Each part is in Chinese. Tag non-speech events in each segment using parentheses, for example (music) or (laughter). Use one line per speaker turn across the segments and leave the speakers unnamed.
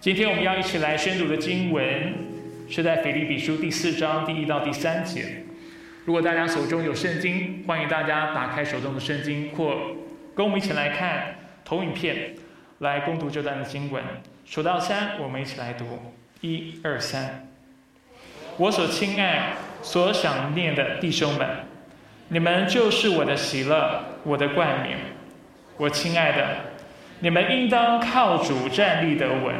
今天我们要一起来宣读的经文是在腓立比书第四章第一到第三节。如果大家手中有圣经，欢迎大家打开手中的圣经，或跟我们一起来看投影片，来攻读这段的经文。数到三，我们一起来读：一、二、三。我所亲爱、所想念的弟兄们，你们就是我的喜乐，我的冠冕。我亲爱的，你们应当靠主站立得稳。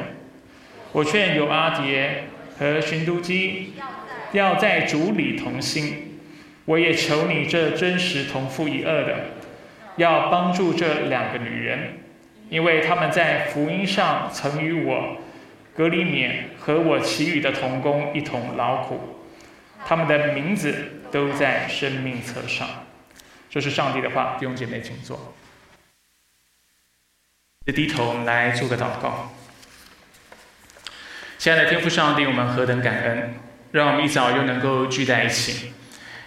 我劝有阿蝶和寻都基要在主里同心。我也求你这真实同父一二的，要帮助这两个女人，因为他们在福音上曾与我。格里勉和我其余的同工一同劳苦，他们的名字都在生命册上。这是上帝的话，弟兄姐妹请坐。低头来做个祷告。亲爱的天父上帝，我们何等感恩，让我们一早又能够聚在一起，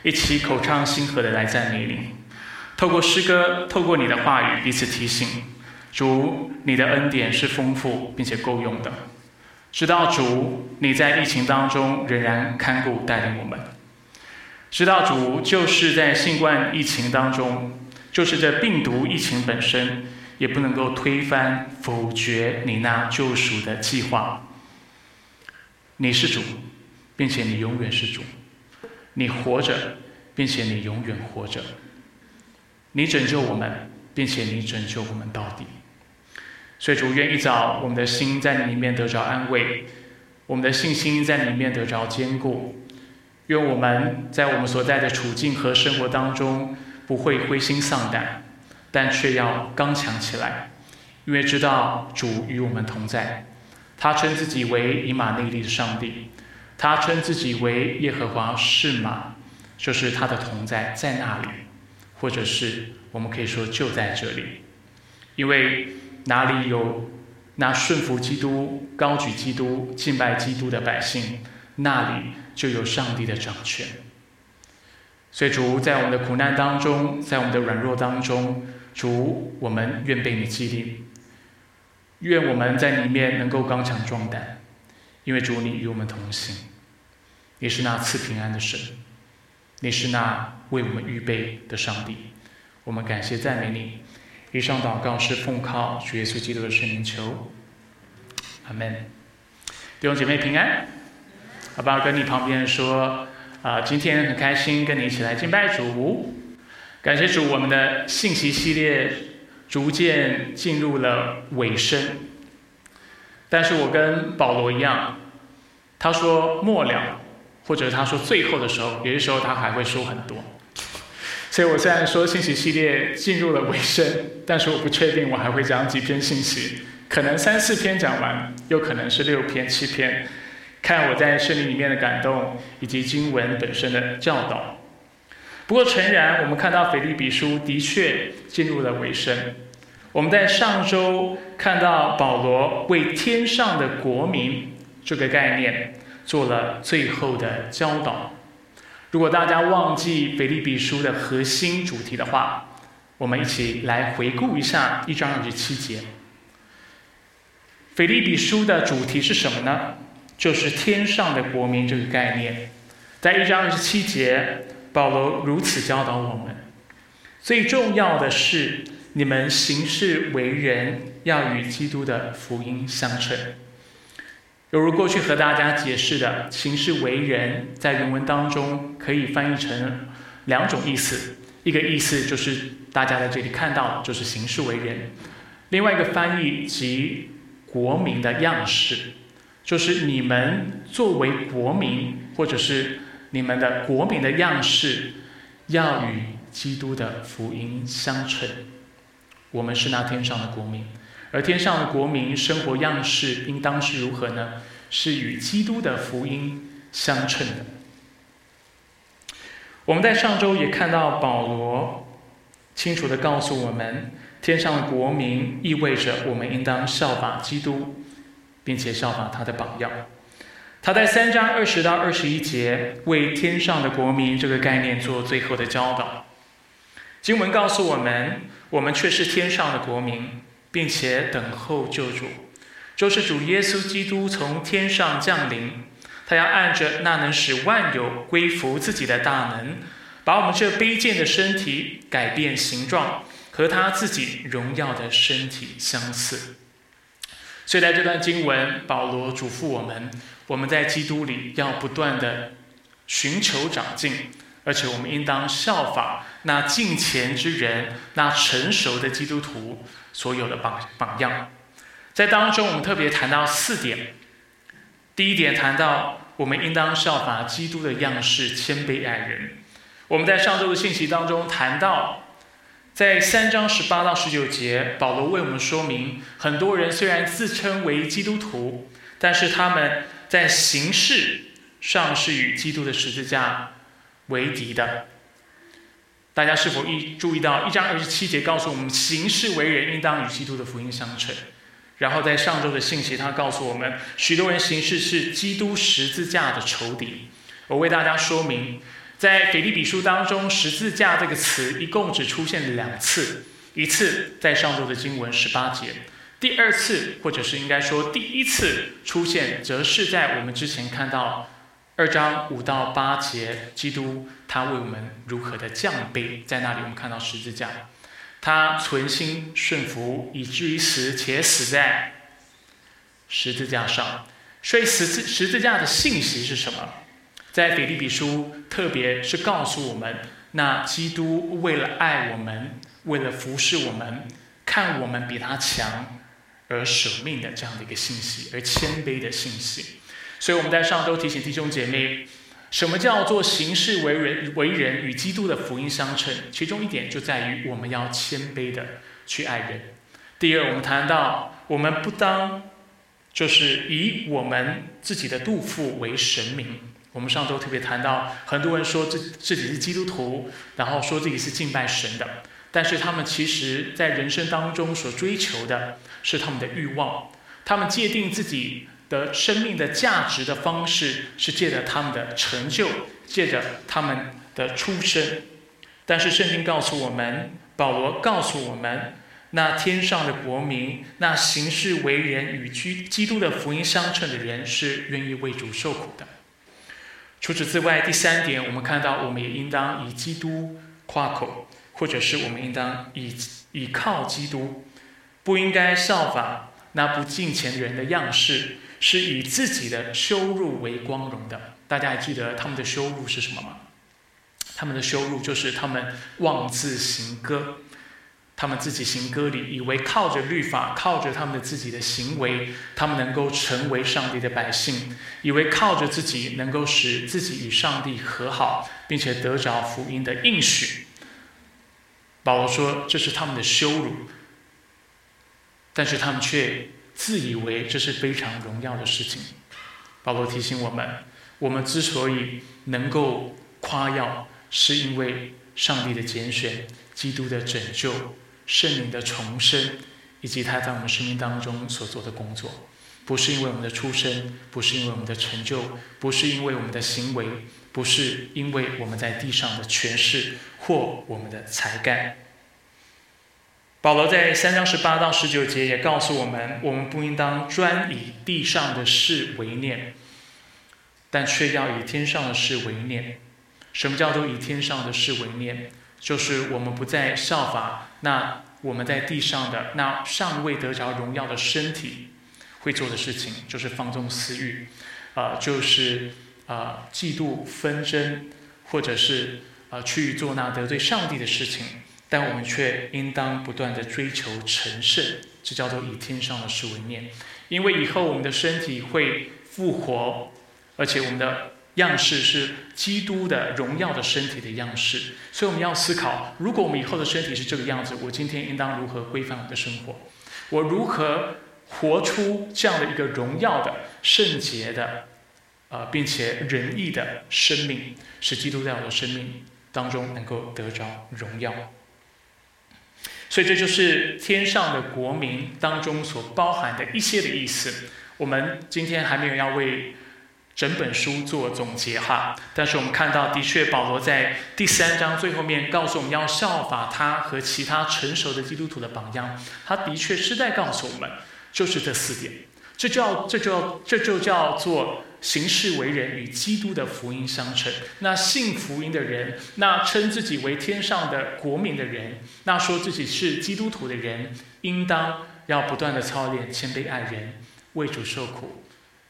一起口唱心和的来赞美你。透过诗歌，透过你的话语，彼此提醒：主，你的恩典是丰富并且够用的。知道主，你在疫情当中仍然看顾带领我们。知道主，就是在新冠疫情当中，就是这病毒疫情本身，也不能够推翻否决你那救赎的计划。你是主，并且你永远是主。你活着，并且你永远活着。你拯救我们，并且你拯救我们到底。所以主愿一早，我们的心在你里面得着安慰，我们的信心在里面得着坚固。愿我们在我们所在的处境和生活当中，不会灰心丧胆，但却要刚强起来，因为知道主与我们同在。他称自己为以马内利的上帝，他称自己为耶和华是马，就是他的同在在那里，或者是我们可以说就在这里，因为。哪里有那顺服基督、高举基督、敬拜基督的百姓，那里就有上帝的掌权。所以主在我们的苦难当中，在我们的软弱当中，主我们愿被你激励，愿我们在里面能够刚强壮胆，因为主你与我们同行，你是那赐平安的神，你是那为我们预备的上帝，我们感谢赞美你。以上祷告是奉靠主耶稣基督的圣名求，阿门。弟兄姐妹平安，好吧，跟你旁边说啊，今天很开心跟你一起来敬拜主，感谢主，我们的信息系列逐渐进入了尾声。但是我跟保罗一样，他说末了，或者他说最后的时候，有些时候他还会说很多。所以我虽然说信息系列进入了尾声，但是我不确定我还会讲几篇信息，可能三四篇讲完，又可能是六篇、七篇，看我在圣灵里面的感动以及经文本身的教导。不过诚然，我们看到腓立比书的确进入了尾声。我们在上周看到保罗为天上的国民这个概念做了最后的教导。如果大家忘记腓立比书的核心主题的话，我们一起来回顾一下一章二十七节。腓立比书的主题是什么呢？就是天上的国民这个概念。在一章二十七节，保罗如此教导我们：最重要的是，你们行事为人要与基督的福音相称。犹如过去和大家解释的“行事为人”在原文当中可以翻译成两种意思，一个意思就是大家在这里看到就是行事为人，另外一个翻译即国民的样式，就是你们作为国民或者是你们的国民的样式要与基督的福音相称。我们是那天上的国民。而天上的国民生活样式应当是如何呢？是与基督的福音相称的。我们在上周也看到保罗清楚的告诉我们，天上的国民意味着我们应当效法基督，并且效法他的榜样。他在三章二十到二十一节为天上的国民这个概念做最后的教导。经文告诉我们，我们却是天上的国民。并且等候救主，就是主耶稣基督从天上降临，他要按着那能使万有归服自己的大能，把我们这卑贱的身体改变形状，和他自己荣耀的身体相似。所以在这段经文，保罗嘱咐我们：我们在基督里要不断的寻求长进，而且我们应当效法那敬虔之人、那成熟的基督徒所有的榜榜样。在当中，我们特别谈到四点。第一点谈到，我们应当效法基督的样式，谦卑爱人。我们在上周的信息当中谈到，在三章十八到十九节，保罗为我们说明，很多人虽然自称为基督徒，但是他们在形式上是与基督的十字架为敌的。大家是否一注意到一章二十七节告诉我们，行事为人应当与基督的福音相称？然后在上周的信息，他告诉我们，许多人行事是基督十字架的仇敌。我为大家说明，在腓立比书当中，“十字架”这个词一共只出现两次，一次在上周的经文十八节，第二次或者是应该说第一次出现，则是在我们之前看到二章五到八节，基督他为我们如何的降卑，在那里我们看到十字架。他存心顺服，以至于死，且死在十字架上。所以十字十字架的信息是什么？在腓立比书，特别是告诉我们，那基督为了爱我们，为了服侍我们，看我们比他强而舍命的这样的一个信息，而谦卑的信息。所以我们在上周提醒弟兄姐妹。什么叫做行事为人为人与基督的福音相称？其中一点就在于我们要谦卑的去爱人。第二，我们谈到我们不当就是以我们自己的肚腹为神明。我们上周特别谈到，很多人说自自己是基督徒，然后说自己是敬拜神的，但是他们其实在人生当中所追求的是他们的欲望，他们界定自己。的生命的价值的方式是借着他们的成就，借着他们的出身。但是圣经告诉我们，保罗告诉我们，那天上的国民，那行事为人与基基督的福音相称的人，是愿意为主受苦的。除此之外，第三点，我们看到，我们也应当以基督夸口，或者是我们应当以以靠基督，不应该效法那不敬虔人的样式。是以自己的羞辱为光荣的。大家还记得他们的羞辱是什么吗？他们的羞辱就是他们妄自行歌，他们自己行歌礼，以为靠着律法，靠着他们的自己的行为，他们能够成为上帝的百姓，以为靠着自己能够使自己与上帝和好，并且得着福音的应许。保罗说这是他们的羞辱，但是他们却。自以为这是非常荣耀的事情。保罗提醒我们：我们之所以能够夸耀，是因为上帝的拣选、基督的拯救、圣灵的重生，以及他在我们生命当中所做的工作。不是因为我们的出身，不是因为我们的成就，不是因为我们的行为，不是因为我们在地上的权势或我们的才干。保罗在三章十八到十九节也告诉我们：我们不应当专以地上的事为念，但却要以天上的事为念。什么叫做以天上的事为念？就是我们不再效法那我们在地上的那尚未得着荣耀的身体会做的事情，就是放纵私欲，啊，就是啊嫉妒纷争，或者是啊去做那得罪上帝的事情。但我们却应当不断的追求成圣，这叫做以天上的事为念。因为以后我们的身体会复活，而且我们的样式是基督的荣耀的身体的样式。所以我们要思考：如果我们以后的身体是这个样子，我今天应当如何规范我的生活？我如何活出这样的一个荣耀的圣洁的，呃，并且仁义的生命，使基督在我的生命当中能够得着荣耀？所以这就是天上的国民当中所包含的一些的意思。我们今天还没有要为整本书做总结哈，但是我们看到，的确保罗在第三章最后面告诉我们要效法他和其他成熟的基督徒的榜样。他的确是在告诉我们，就是这四点，这叫这叫这就叫做行事为人与基督的福音相称。那信福音的人，那称自己为天上的国民的人，那说自己是基督徒的人，应当要不断的操练谦卑爱人，为主受苦，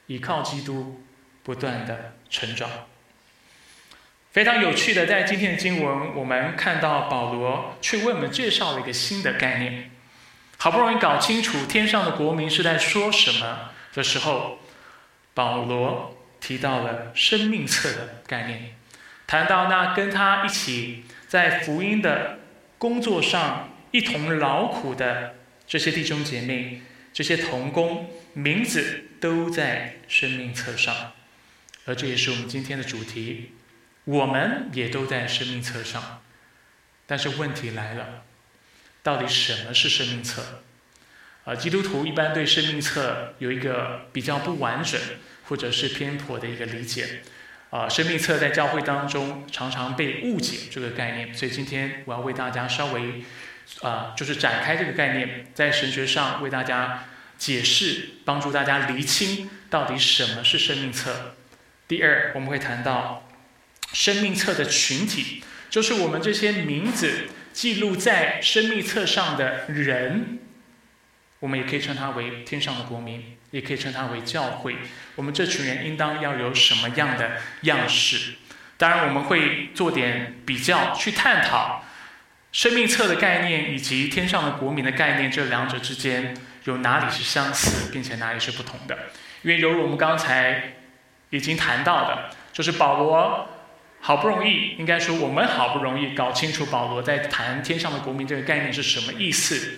依靠基督，不断的成长。非常有趣的，在今天的经文，我们看到保罗去为我们介绍了一个新的概念。好不容易搞清楚天上的国民是在说什么的时候，保罗提到了生命册的概念，谈到那跟他一起在福音的工作上一同劳苦的这些弟兄姐妹、这些童工，名字都在生命册上，这也是我们今天的主题。我们也都在生命册上，但是问题来了，到底什么是生命册？啊，基督徒一般对生命册有一个比较不完整或者是偏颇的一个理解。啊，生命册在教会当中常常被误解这个概念，所以今天我要为大家稍微啊，就是展开这个概念，在神学上为大家解释，帮助大家厘清到底什么是生命册。第二，我们会谈到。生命册的群体，就是我们这些名字记录在生命册上的人，我们也可以称他为天上的国民，也可以称他为教会。我们这群人应当要有什么样的样式？当然，我们会做点比较，去探讨生命册的概念以及天上的国民的概念，这两者之间有哪里是相似，并且哪里是不同的。因为，犹如我们刚才已经谈到的，就是保罗。好不容易，应该说我们好不容易搞清楚保罗在谈天上的国民这个概念是什么意思，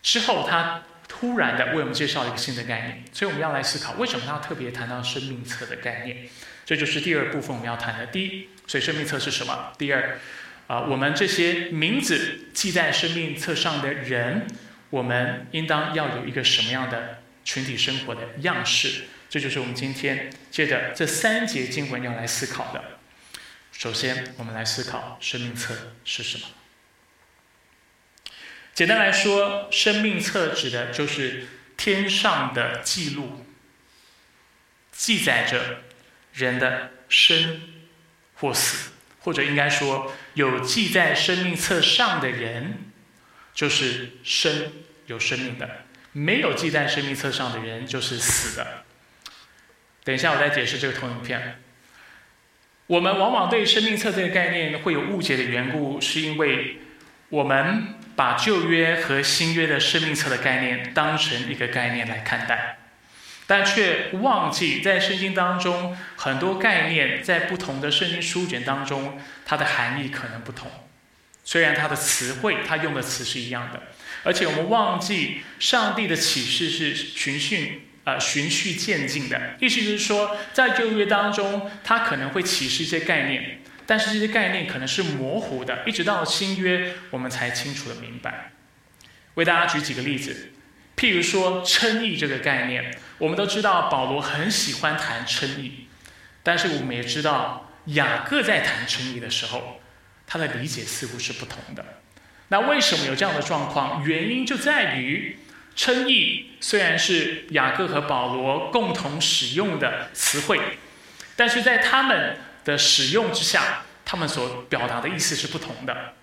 之后他突然的为我们介绍一个新的概念，所以我们要来思考为什么他要特别谈到生命册的概念，这就是第二部分我们要谈的。第一，所以生命册是什么？第二，啊，我们这些名字记在生命册上的人，我们应当要有一个什么样的群体生活的样式？这就是我们今天接着这三节经文要来思考的。首先，我们来思考生命册是什么。简单来说，生命册指的就是天上的记录，记载着人的生或死，或者应该说，有记在生命册上的人，就是生有生命的；没有记在生命册上的人，就是死的。等一下，我再解释这个投影片。我们往往对生命册这个概念会有误解的缘故，是因为我们把旧约和新约的生命册的概念当成一个概念来看待，但却忘记在圣经当中很多概念在不同的圣经书卷当中，它的含义可能不同。虽然它的词汇，它用的词是一样的，而且我们忘记上帝的启示是循序。呃，循序渐进的意思就是说，在旧约当中，它可能会启示一些概念，但是这些概念可能是模糊的，一直到新约，我们才清楚的明白。为大家举几个例子，譬如说称义这个概念，我们都知道保罗很喜欢谈称义，但是我们也知道雅各在谈称义的时候，他的理解似乎是不同的。那为什么有这样的状况？原因就在于。称义虽然是雅各和保罗共同使用的词汇，但是在他们的使用之下，他们所表达的意思是不同的。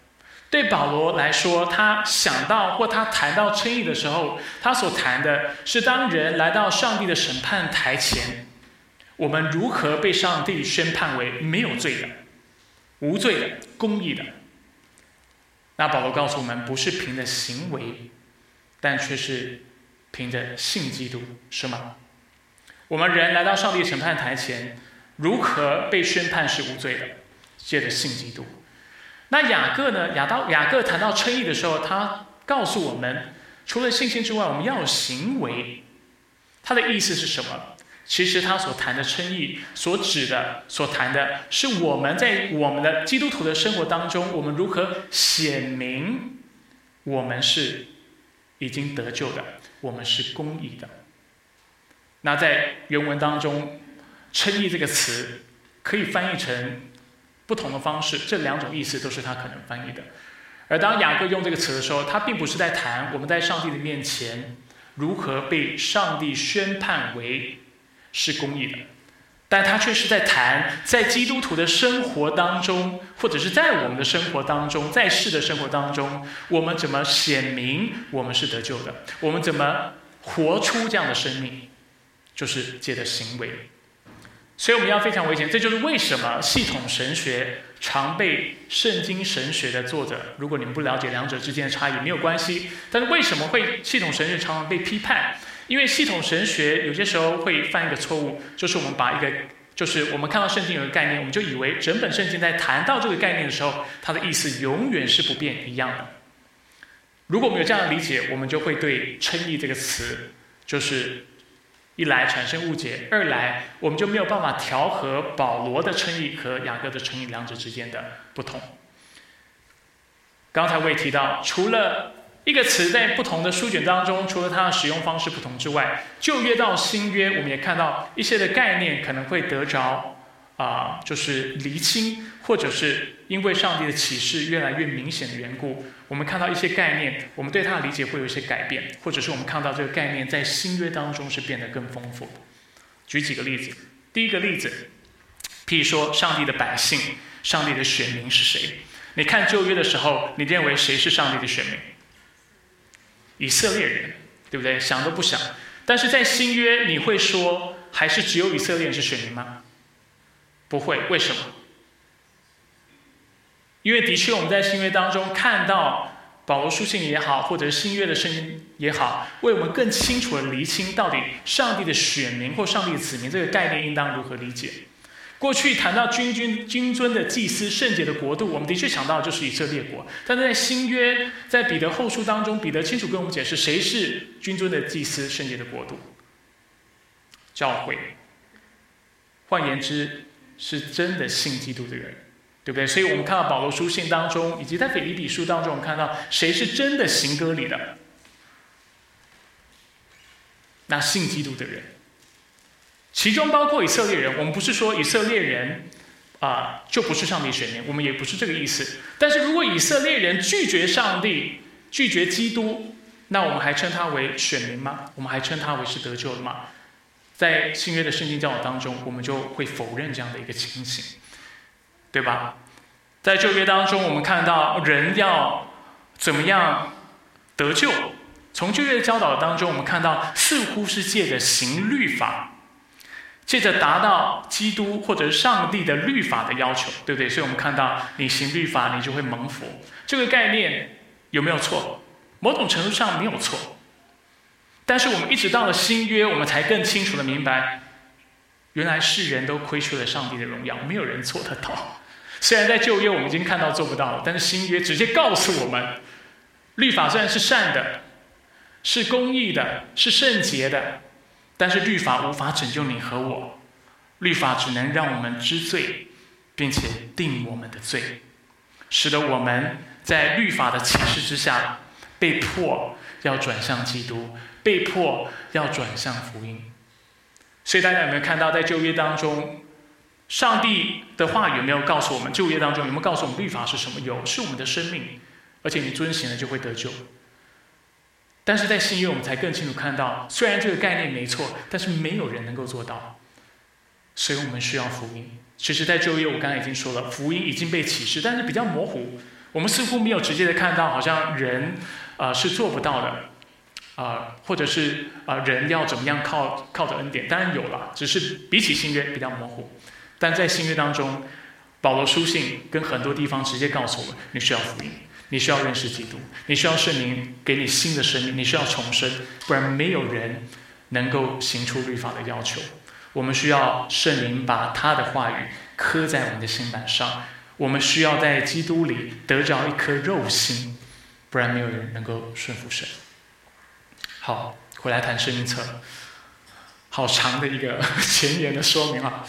对保罗来说，他想到或他谈到称义的时候，他所谈的是当人来到上帝的审判台前，我们如何被上帝宣判为没有罪的、无罪的、公义的。那保罗告诉我们，不是凭着行为。但却是凭着信基督，是吗？我们人来到上帝审判台前，如何被宣判是无罪的？借着信基督。那雅各呢？雅到雅各谈到称义的时候，他告诉我们，除了信心之外，我们要有行为。他的意思是什么？其实他所谈的称义，所指的、所谈的是我们在我们的基督徒的生活当中，我们如何显明我们是。已经得救的，我们是公义的。那在原文当中，“称义”这个词可以翻译成不同的方式，这两种意思都是他可能翻译的。而当雅各用这个词的时候，他并不是在谈我们在上帝的面前如何被上帝宣判为是公义的，但他却是在谈在基督徒的生活当中，或者是在我们的生活当中，在世的生活当中，我们怎么显明我们是得救的？我们怎么活出这样的生命？就是借的行为。所以我们要非常危险，这就是为什么系统神学常被圣经神学的作者，如果你们不了解两者之间的差异，没有关系。但是为什么会系统神学常常被批判？因为系统神学有些时候会犯一个错误，就是我们把一个，就是我们看到圣经有个概念，我们就以为整本圣经在谈到这个概念的时候，它的意思永远是不变一样的。如果我们有这样的理解，我们就会对称义这个词，就是。一来产生误解，二来我们就没有办法调和保罗的称义和雅各的称义两者之间的不同。刚才我也提到，除了一个词在不同的书卷当中，除了它的使用方式不同之外，旧约到新约，我们也看到一些的概念可能会得着。啊，就是厘清，或者是因为上帝的启示越来越明显的缘故，我们看到一些概念，我们对它的理解会有一些改变，或者是我们看到这个概念在新约当中是变得更丰富。举几个例子，第一个例子，譬如说上帝的百姓，上帝的选民是谁？你看旧约的时候，你认为谁是上帝的选民？以色列人，对不对？想都不想。但是在新约，你会说还是只有以色列人是选民吗？不会，为什么？因为的确，我们在新约当中看到保罗书信也好，或者是新约的声音也好，为我们更清楚的厘清到底上帝的选民或上帝的子民这个概念应当如何理解。过去谈到君君君尊的祭司圣洁的国度，我们的确想到就是以色列国。但是在新约，在彼得后书当中，彼得清楚跟我们解释谁是君尊的祭司圣洁的国度，教会。换言之。是真的信基督的人，对不对？所以我们看到保罗书信当中，以及在腓立比书当中，我们看到谁是真的行歌礼的？那信基督的人，其中包括以色列人。我们不是说以色列人啊就不是上帝选民，我们也不是这个意思。但是如果以色列人拒绝上帝、拒绝基督，那我们还称他为选民吗？我们还称他为是得救的吗？在新约的圣经教导当中，我们就会否认这样的一个情形，对吧？在旧约当中，我们看到人要怎么样得救？从旧约的教导当中，我们看到似乎是借着行律法，借着达到基督或者上帝的律法的要求，对不对？所以我们看到你行律法，你就会蒙福。这个概念有没有错？某种程度上没有错。但是我们一直到了新约，我们才更清楚的明白，原来世人都亏缺了上帝的荣耀，没有人做得到。虽然在旧约我们已经看到做不到了，但是新约直接告诉我们，律法虽然是善的，是公义的，是圣洁的，但是律法无法拯救你和我，律法只能让我们知罪，并且定我们的罪，使得我们在律法的启示之下，被迫要转向基督。被迫要转向福音，所以大家有没有看到，在旧约当中，上帝的话语有没有告诉我们？旧约当中有没有告诉我们律法是什么？有，是我们的生命，而且你遵行了就会得救。但是在新约，我们才更清楚看到，虽然这个概念没错，但是没有人能够做到，所以我们需要福音。其实，在旧约我刚才已经说了，福音已经被启示，但是比较模糊，我们似乎没有直接的看到，好像人啊是做不到的。啊，或者是啊，人要怎么样靠靠着恩典？当然有了，只是比起新约比较模糊。但在新约当中，保罗书信跟很多地方直接告诉我们：你需要福音，你需要认识基督，你需要圣灵给你新的生命，你需要重生，不然没有人能够行出律法的要求。我们需要圣灵把他的话语刻在我们的心板上，我们需要在基督里得着一颗肉心，不然没有人能够顺服神。好，回来谈生命册，好长的一个 (laughs) 前言的说明啊。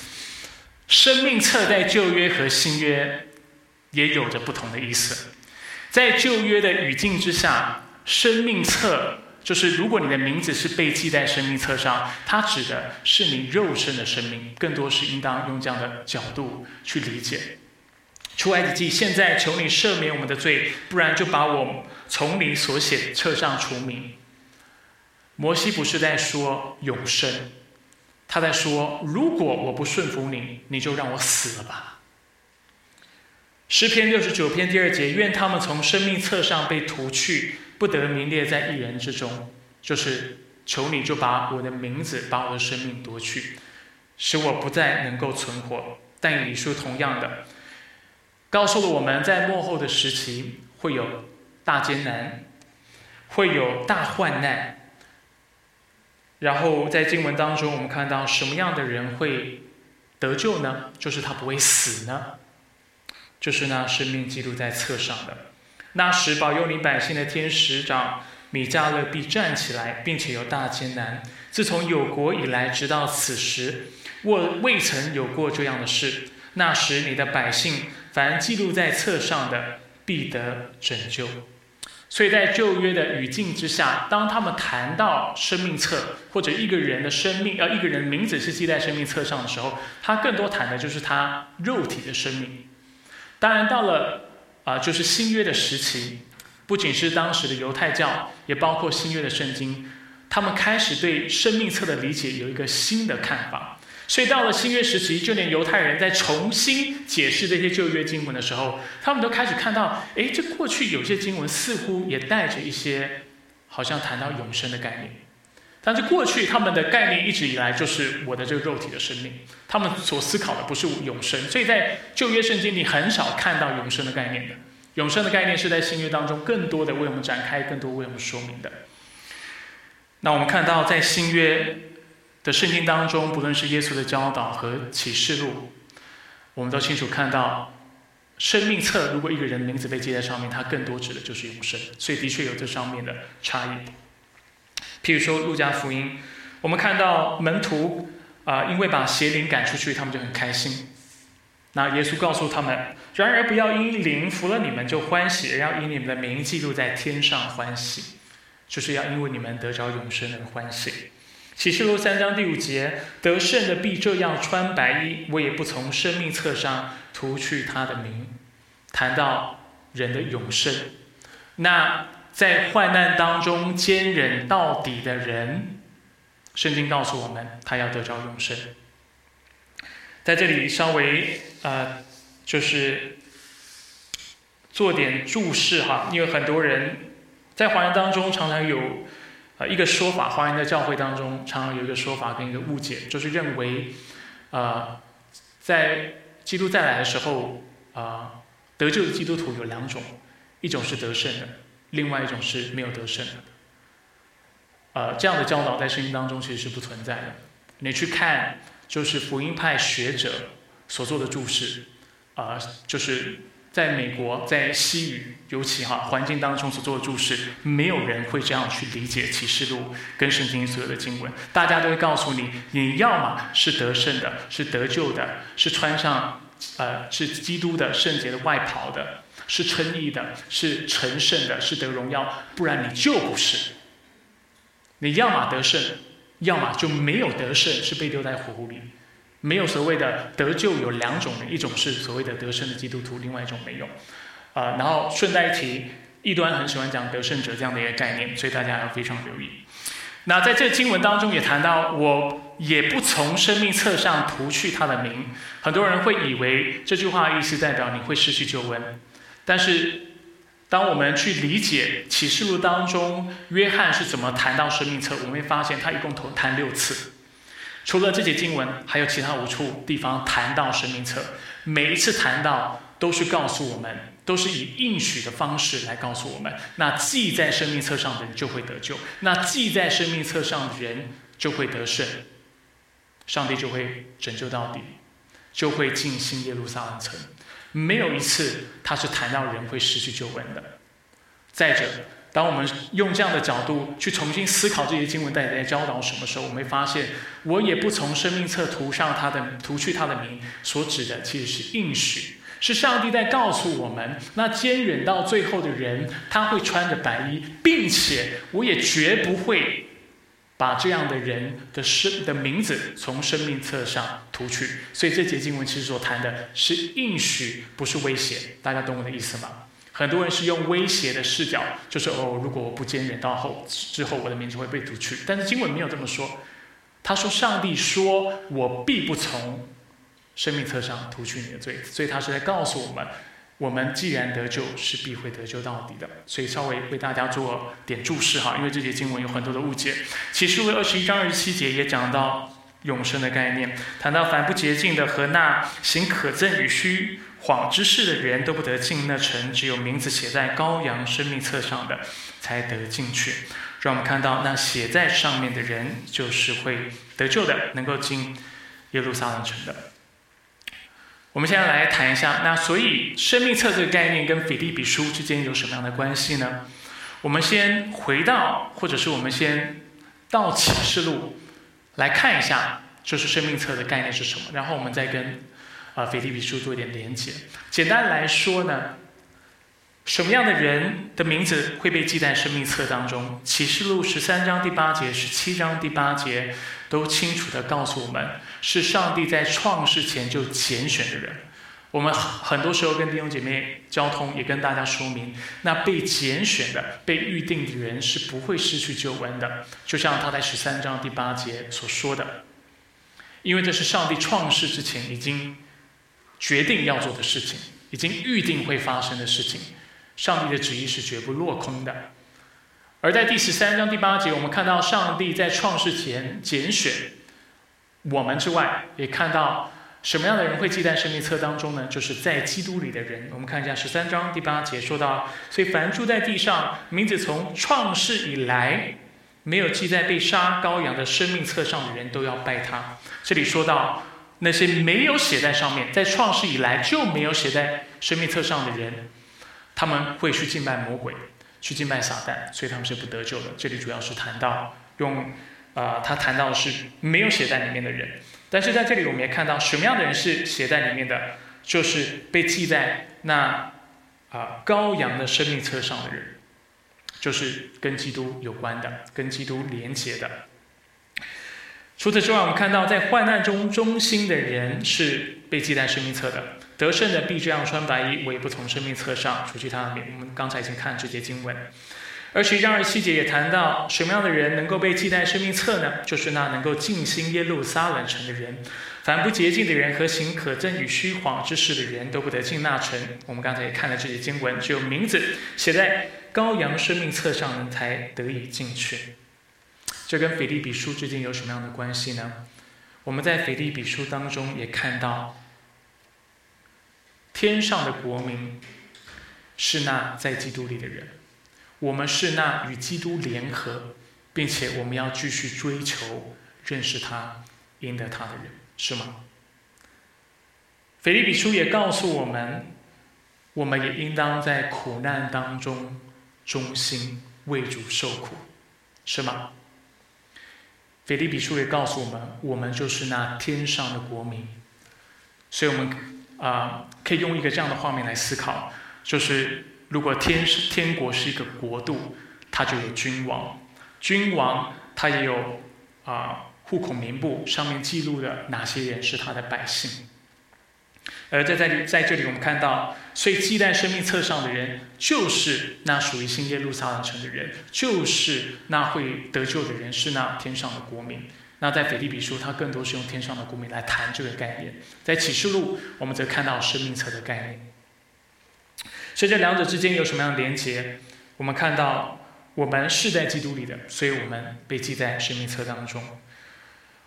生命册在旧约和新约也有着不同的意思。在旧约的语境之下，生命册就是如果你的名字是被记在生命册上，它指的是你肉身的生命，更多是应当用这样的角度去理解。出埃及记，现在求你赦免我们的罪，不然就把我从你所写册上除名。摩西不是在说永生，他在说：如果我不顺服你，你就让我死了吧。诗篇六十九篇第二节：愿他们从生命册上被涂去，不得名列在一人之中。就是求你就把我的名字，把我的生命夺去，使我不再能够存活。但以书同样的，告诉了我们在幕后的时期会有大艰难，会有大患难。然后在经文当中，我们看到什么样的人会得救呢？就是他不会死呢？就是那生命记录在册上的。那时保佑你百姓的天使长米迦勒必站起来，并且有大艰难。自从有国以来，直到此时，我未曾有过这样的事。那时你的百姓，凡记录在册上的，必得拯救。所以在旧约的语境之下，当他们谈到生命册或者一个人的生命，呃，一个人名字是记在生命册上的时候，他更多谈的就是他肉体的生命。当然，到了啊，就是新约的时期，不仅是当时的犹太教，也包括新约的圣经，他们开始对生命册的理解有一个新的看法。所以到了新约时期，就连犹太人在重新解释这些旧约经文的时候，他们都开始看到，哎，这过去有些经文似乎也带着一些，好像谈到永生的概念。但是过去他们的概念一直以来就是我的这个肉体的生命，他们所思考的不是永生。所以在旧约圣经里很少看到永生的概念的。永生的概念是在新约当中更多的为我们展开，更多为我们说明的。那我们看到在新约。的圣经当中，不论是耶稣的教导和启示录，我们都清楚看到，生命册如果一个人名字被记在上面，它更多指的就是永生，所以的确有这上面的差异。譬如说路加福音，我们看到门徒啊，因为把邪灵赶出去，他们就很开心。那耶稣告诉他们：然而不要因灵服了你们就欢喜，而要以你们的名记录在天上欢喜，就是要因为你们得着永生而欢喜。启示录三章第五节，得胜的必这样穿白衣，我也不从生命册上涂去他的名。谈到人的永生，那在患难当中坚忍到底的人，圣经告诉我们，他要得着永生。在这里稍微呃，就是做点注释哈，因为很多人在华人当中常常有。呃，一个说法，华人的教会当中常常有一个说法跟一个误解，就是认为，呃，在基督再来的时候，啊，得救的基督徒有两种，一种是得胜的，另外一种是没有得胜的。呃，这样的教导在圣经当中其实是不存在的。你去看，就是福音派学者所做的注释，啊，就是。在美国，在西语尤其哈环境当中所做的注释，没有人会这样去理解启示录跟圣经所有的经文。大家都会告诉你，你要么是得胜的，是得救的，是穿上呃是基督的圣洁的外袍的，是称义的，是成圣的，是得荣耀，不然你就不是。你要么得胜，要么就没有得胜，是被丢在火湖里。没有所谓的得救有两种人，一种是所谓的得胜的基督徒，另外一种没有。啊，然后顺带一提，异端很喜欢讲得胜者这样的一个概念，所以大家要非常留意。那在这经文当中也谈到，我也不从生命册上涂去他的名。很多人会以为这句话意思代表你会失去救恩，但是当我们去理解启示录当中约翰是怎么谈到生命册，我们会发现他一共谈谈六次。除了这节经文，还有其他五处地方谈到生命册。每一次谈到，都是告诉我们，都是以应许的方式来告诉我们：那记在生命册上的人就会得救，那记在生命册上的人就会得胜，上帝就会拯救到底，就会进新耶路撒冷城。没有一次他是谈到人会失去救恩的。再者。当我们用这样的角度去重新思考这些经文带来的教导什么时候，我们会发现，我也不从生命册涂上他的涂去他的名，所指的其实是应许，是上帝在告诉我们，那坚忍到最后的人，他会穿着白衣，并且我也绝不会把这样的人的生的名字从生命册上涂去。所以这节经文其实所谈的是应许，不是威胁。大家懂我的意思吗？很多人是用威胁的视角，就是哦，如果我不坚忍到后之后，我的名字会被涂去。但是经文没有这么说，他说上帝说我必不从生命册上涂去你的罪，所以他是在告诉我们。我们既然得救，是必会得救到底的。所以稍微为大家做点注释哈，因为这节经文有很多的误解。启示录二十一章二十七节也讲到永生的概念，谈到凡不洁净的和那行可憎与虚谎之事的人都不得进那城，只有名字写在羔羊生命册上的才得进去。让我们看到那写在上面的人就是会得救的，能够进耶路撒冷城的。我们现在来谈一下，那所以生命册这个概念跟腓立比书之间有什么样的关系呢？我们先回到，或者是我们先到启示录来看一下，就是生命册的概念是什么，然后我们再跟啊腓立比书做一点连接。简单来说呢，什么样的人的名字会被记在生命册当中？启示录十三章第八节、十七章第八节。都清楚地告诉我们，是上帝在创世前就拣选的人。我们很多时候跟弟兄姐妹交通，也跟大家说明，那被拣选的、被预定的人是不会失去救恩的。就像他在十三章第八节所说的，因为这是上帝创世之前已经决定要做的事情，已经预定会发生的事情。上帝的旨意是绝不落空的。而在第十三章第八节，我们看到上帝在创世前拣选我们之外，也看到什么样的人会记在生命册当中呢？就是在基督里的人。我们看一下十三章第八节，说到：所以凡住在地上，名字从创世以来没有记在被杀羔羊的生命册上的人，都要拜他。这里说到那些没有写在上面，在创世以来就没有写在生命册上的人，他们会去敬拜魔鬼。去敬拜撒旦，所以他们是不得救的。这里主要是谈到用，啊，他谈到的是没有写在里面的人。但是在这里，我们也看到什么样的人是写在里面的，就是被记在那啊羔羊的生命册上的人，就是跟基督有关的，跟基督连结的。除此之外，我们看到在患难中忠心的人是被记在生命册的。得胜的必这样穿白衣，我也不从生命册上除去他的名。我们刚才已经看了这节经文，而十一章二七节也谈到什么样的人能够被记在生命册呢？就是那能够进心耶路撒冷城的人。凡不洁净的人和行可憎与虚谎之事的人都不得进那城。我们刚才也看了这节经文，只有名字写在羔羊生命册上才得以进去。这跟腓立比书之间有什么样的关系呢？我们在腓立比书当中也看到。天上的国民是那在基督里的人，我们是那与基督联合，并且我们要继续追求认识他、赢得他的人，是吗？腓立比书也告诉我们，我们也应当在苦难当中忠心为主受苦，是吗？腓立比书也告诉我们，我们就是那天上的国民，所以我们。啊，可以用一个这样的画面来思考，就是如果天是天国是一个国度，它就有君王，君王他也有啊户口名簿，上面记录的哪些人是他的百姓。而在在在这里，我们看到，所以记在生命册上的人，就是那属于新耶路撒冷城的人，就是那会得救的人，是那天上的国民。那在腓立比书，它更多是用天上的国民来谈这个概念；在启示录，我们则看到生命册的概念。所以这两者之间有什么样的连结？我们看到，我们是在基督里的，所以我们被记在生命册当中。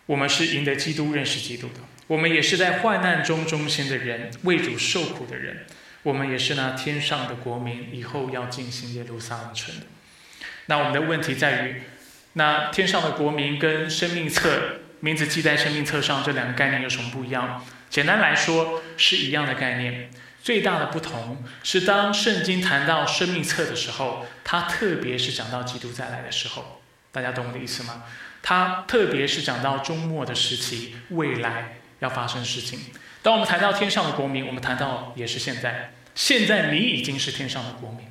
我们是赢得基督、认识基督的。我们也是在患难中忠心的人，为主受苦的人。我们也是那天上的国民，以后要进行耶路撒冷城的。那我们的问题在于。那天上的国民跟生命册名字记在生命册上这两个概念有什么不一样？简单来说是一样的概念，最大的不同是当圣经谈到生命册的时候，它特别是讲到基督再来的时候，大家懂我的意思吗？它特别是讲到终末的时期，未来要发生事情。当我们谈到天上的国民，我们谈到也是现在，现在你已经是天上的国民。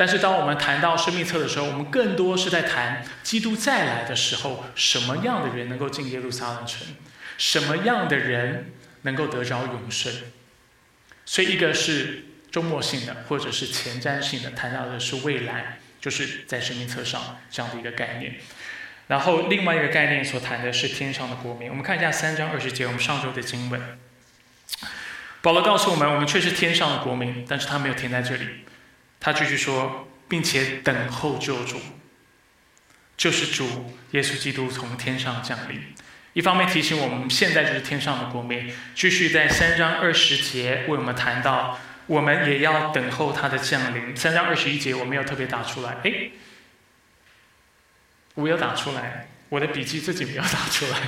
但是，当我们谈到生命册的时候，我们更多是在谈基督再来的时候，什么样的人能够进耶路撒冷城，什么样的人能够得着永生。所以，一个是周末性的，或者是前瞻性的，谈到的是未来，就是在生命册上这样的一个概念。然后另外一个概念所谈的是天上的国民。我们看一下三章二十节，我们上周的经文。保罗告诉我们，我们却是天上的国民，但是他没有停在这里，他继续说，并且等候救主，就是主耶稣基督从天上降临。一方面提醒我们现在就是天上的国民，继续在三章二十节为我们谈到，我们也要等候他的降临。三章二十一节我没有特别打出来，哎，我有打出来，我的笔记自己没有打出来。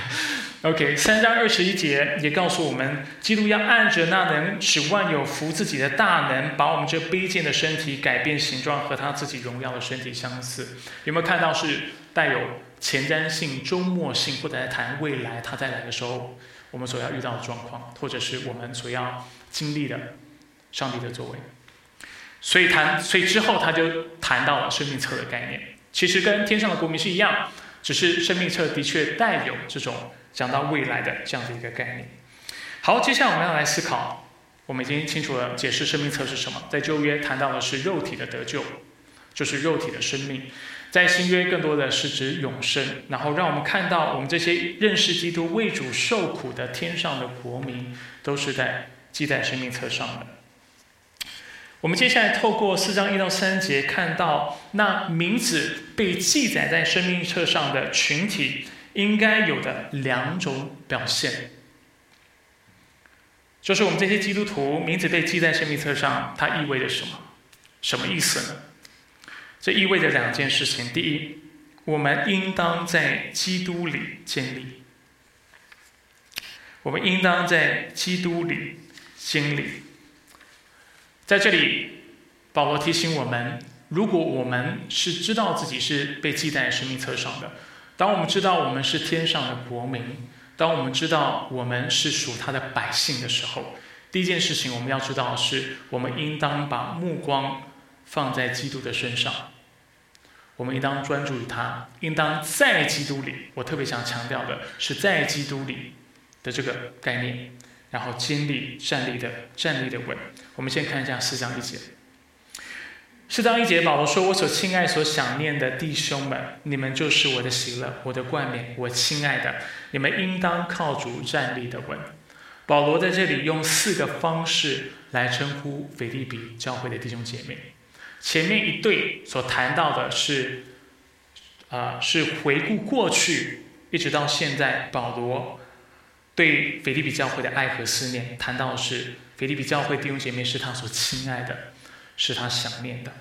(laughs) OK，三章二十一节也告诉我们，基督要按着那能使万有服自己的大能，把我们这卑贱的身体改变形状，和他自己荣耀的身体相似。有没有看到是带有？前瞻性、周末性，或者在谈未来，他再来的时候，我们所要遇到的状况，或者是我们所要经历的上帝的作为。所以谈，所以之后他就谈到了生命册的概念，其实跟天上的国民是一样，只是生命册的确带有这种讲到未来的这样的一个概念。好，接下来我们要来思考，我们已经清楚了解释生命册是什么，在旧约谈到的是肉体的得救，就是肉体的生命。在新约更多的是指永生，然后让我们看到我们这些认识基督为主受苦的天上的国民，都是在记在生命册上的。我们接下来透过四章一到三节，看到那名字被记载在生命册上的群体应该有的两种表现，就是我们这些基督徒名字被记在生命册上，它意味着什么？什么意思呢？这意味着两件事情：第一，我们应当在基督里建立；我们应当在基督里经历。在这里，保罗提醒我们：如果我们是知道自己是被记在生命册上的，当我们知道我们是天上的国民，当我们知道我们是属他的百姓的时候，第一件事情我们要知道是，我们应当把目光放在基督的身上。我们应当专注于他，应当在基督里。我特别想强调的是在基督里的这个概念，然后经历站立的站立的稳。我们先看一下四章一节。四章一节，保罗说：“我所亲爱、所想念的弟兄们，你们就是我的喜乐，我的冠冕。我亲爱的，你们应当靠主站立的稳。”保罗在这里用四个方式来称呼腓利比教会的弟兄姐妹。前面一对所谈到的是，啊，是回顾过去，一直到现在，保罗对腓利比教会的爱和思念，谈到的是腓利比教会弟兄姐妹是他所亲爱的，是他想念的。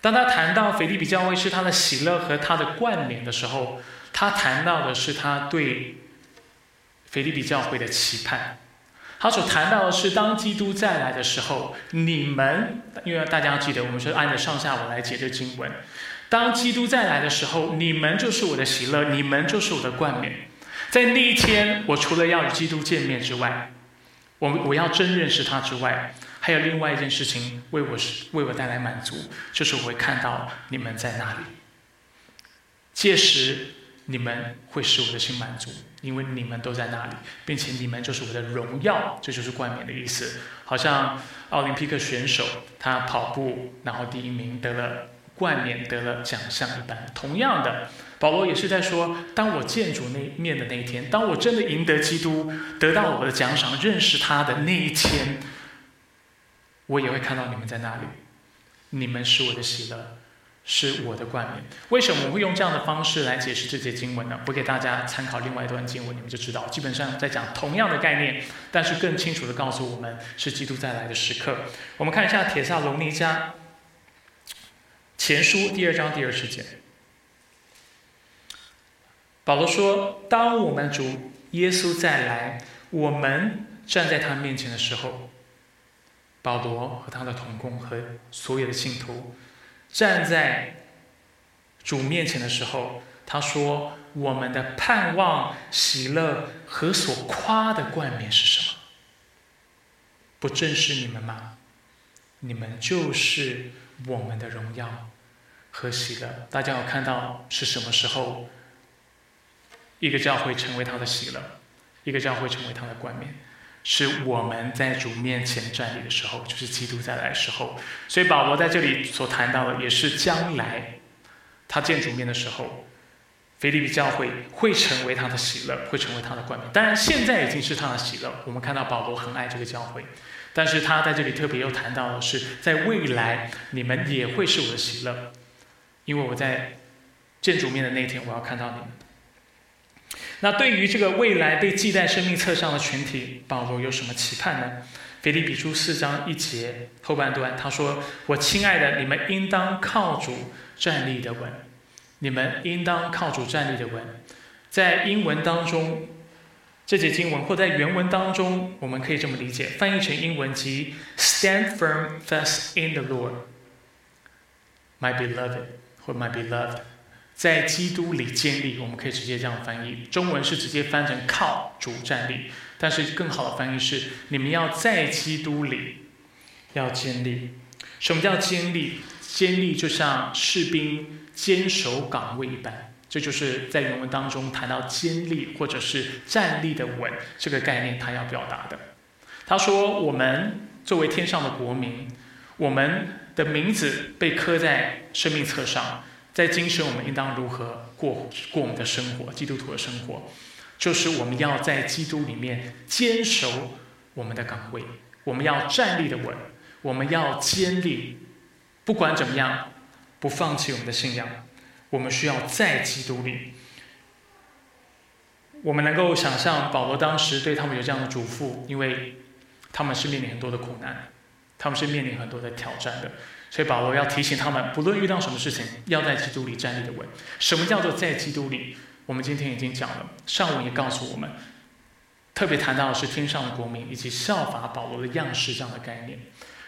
当他谈到腓利比教会是他的喜乐和他的冠冕的时候，他谈到的是他对腓利比教会的期盼。他所谈到的是，当基督再来的时候，你们，因为大家要记得，我们是按着上下文来解这经文。当基督再来的时候，你们就是我的喜乐，你们就是我的冠冕。在那一天，我除了要与基督见面之外，我我要真认识他之外，还有另外一件事情为我是为我带来满足，就是我会看到你们在那里。届时，你们会使我的心满足。因为你们都在那里，并且你们就是我的荣耀，这就是冠冕的意思。好像奥林匹克选手他跑步，然后第一名得了冠冕，得了奖项一般。同样的，保罗也是在说：当我见主那面的那一天，当我真的赢得基督，得到我的奖赏，认识他的那一天，我也会看到你们在那里。你们是我的喜乐。是我的冠冕。为什么我会用这样的方式来解释这节经文呢？我给大家参考另外一段经文，你们就知道，基本上在讲同样的概念，但是更清楚的告诉我们是基督再来的时刻。我们看一下《铁萨隆尼迦前书》第二章第二十节，保罗说：“当我们主耶稣再来，我们站在他面前的时候，保罗和他的同工和所有的信徒。”站在主面前的时候，他说：“我们的盼望、喜乐和所夸的冠冕是什么？不正是你们吗？你们就是我们的荣耀和喜乐。大家有看到是什么时候，一个教会成为他的喜乐，一个教会成为他的冠冕？是我们在主面前站立的时候，就是基督再来的时候。所以保罗在这里所谈到的，也是将来他见主面的时候，腓立比教会会成为他的喜乐，会成为他的冠冕。当然，现在已经是他的喜乐。我们看到保罗很爱这个教会，但是他在这里特别又谈到的是，在未来你们也会是我的喜乐，因为我在见主面的那天，我要看到你们。那对于这个未来被记在生命册上的群体，保罗有什么期盼呢？腓立比书四章一节后半段，他说：“我亲爱的，你们应当靠主站立的稳。你们应当靠主站立的稳。”在英文当中，这节经文或在原文当中，我们可以这么理解，翻译成英文即 “Stand firm, fast in the Lord, my beloved” 或 “my beloved”。在基督里建立，我们可以直接这样翻译。中文是直接翻成靠主站立，但是更好的翻译是：你们要在基督里要建立。什么叫坚立？坚立就像士兵坚守岗位一般。这就是在原文当中谈到坚立或者是站立的稳这个概念，他要表达的。他说：我们作为天上的国民，我们的名字被刻在生命册上。在今生，我们应当如何过过我们的生活？基督徒的生活，就是我们要在基督里面坚守我们的岗位，我们要站立的稳，我们要坚立，不管怎么样，不放弃我们的信仰。我们需要在基督里。我们能够想象保罗当时对他们有这样的嘱咐，因为他们是面临很多的苦难，他们是面临很多的挑战的。所以保罗要提醒他们，不论遇到什么事情，要在基督里站立的稳。什么叫做在基督里？我们今天已经讲了，上文也告诉我们，特别谈到的是天上的国民以及效法保罗的样式这样的概念。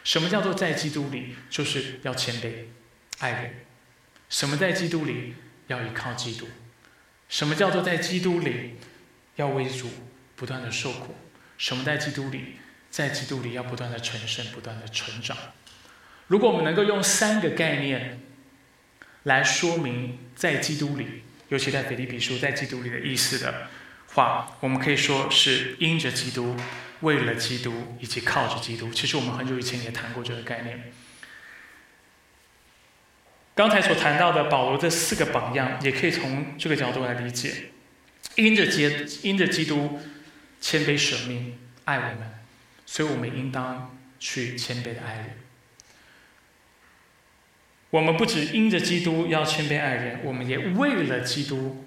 什么叫做在基督里？就是要谦卑、爱人。什么在基督里？要依靠基督。什么叫做在基督里？要为主不断的受苦。什么在基督里？在基督里要不断的成圣，不断的成长。如果我们能够用三个概念来说明在基督里，尤其在腓立比书在基督里的意思的话，我们可以说是因着基督、为了基督以及靠着基督。其实我们很久以前也谈过这个概念。刚才所谈到的保罗这四个榜样，也可以从这个角度来理解：因着基因着基督谦卑舍命爱我们，所以我们应当去谦卑的爱人。我们不只因着基督要谦卑爱人，我们也为了基督，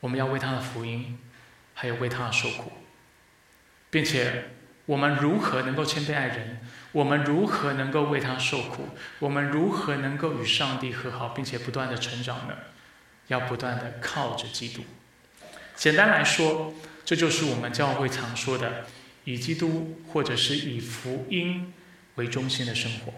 我们要为他的福音，还有为他受苦，并且我们如何能够谦卑爱人？我们如何能够为他受苦？我们如何能够与上帝和好，并且不断的成长呢？要不断的靠着基督。简单来说，这就是我们教会常说的，以基督或者是以福音为中心的生活。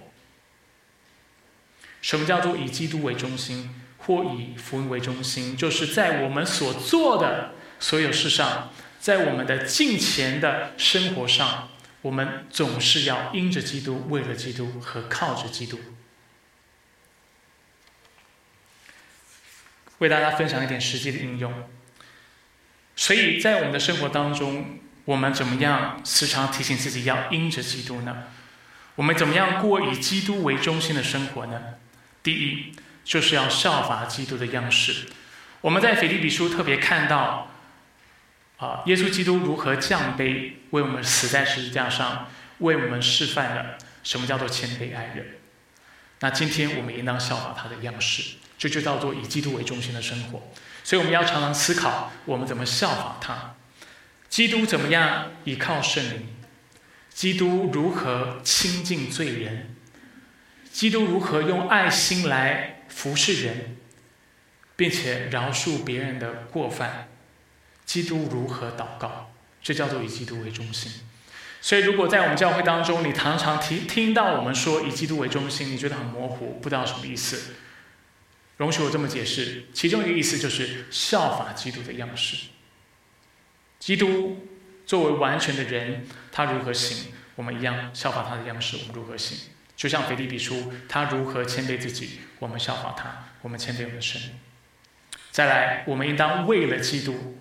什么叫做以基督为中心，或以福音为中心？就是在我们所做的所有事上，在我们的近前的生活上，我们总是要因着基督，为了基督和靠着基督。为大家分享一点实际的应用。所以在我们的生活当中，我们怎么样时常提醒自己要因着基督呢？我们怎么样过以基督为中心的生活呢？第一，就是要效法基督的样式。我们在腓立比书特别看到，啊，耶稣基督如何降卑，为我们死在十字架上，为我们示范了什么叫做谦卑爱人。那今天我们应当效法他的样式，这就叫做以基督为中心的生活。所以我们要常常思考，我们怎么效法他。基督怎么样依靠圣灵？基督如何亲近罪人？基督如何用爱心来服侍人，并且饶恕别人的过犯？基督如何祷告？这叫做以基督为中心。所以，如果在我们教会当中，你常常听听到我们说以基督为中心，你觉得很模糊，不知道什么意思？容许我这么解释，其中一个意思就是效法基督的样式。基督作为完全的人，他如何行，我们一样效法他的样式，我们如何行？就像腓立比书，他如何谦卑自己，我们效法他，我们谦卑我们的神。再来，我们应当为了基督，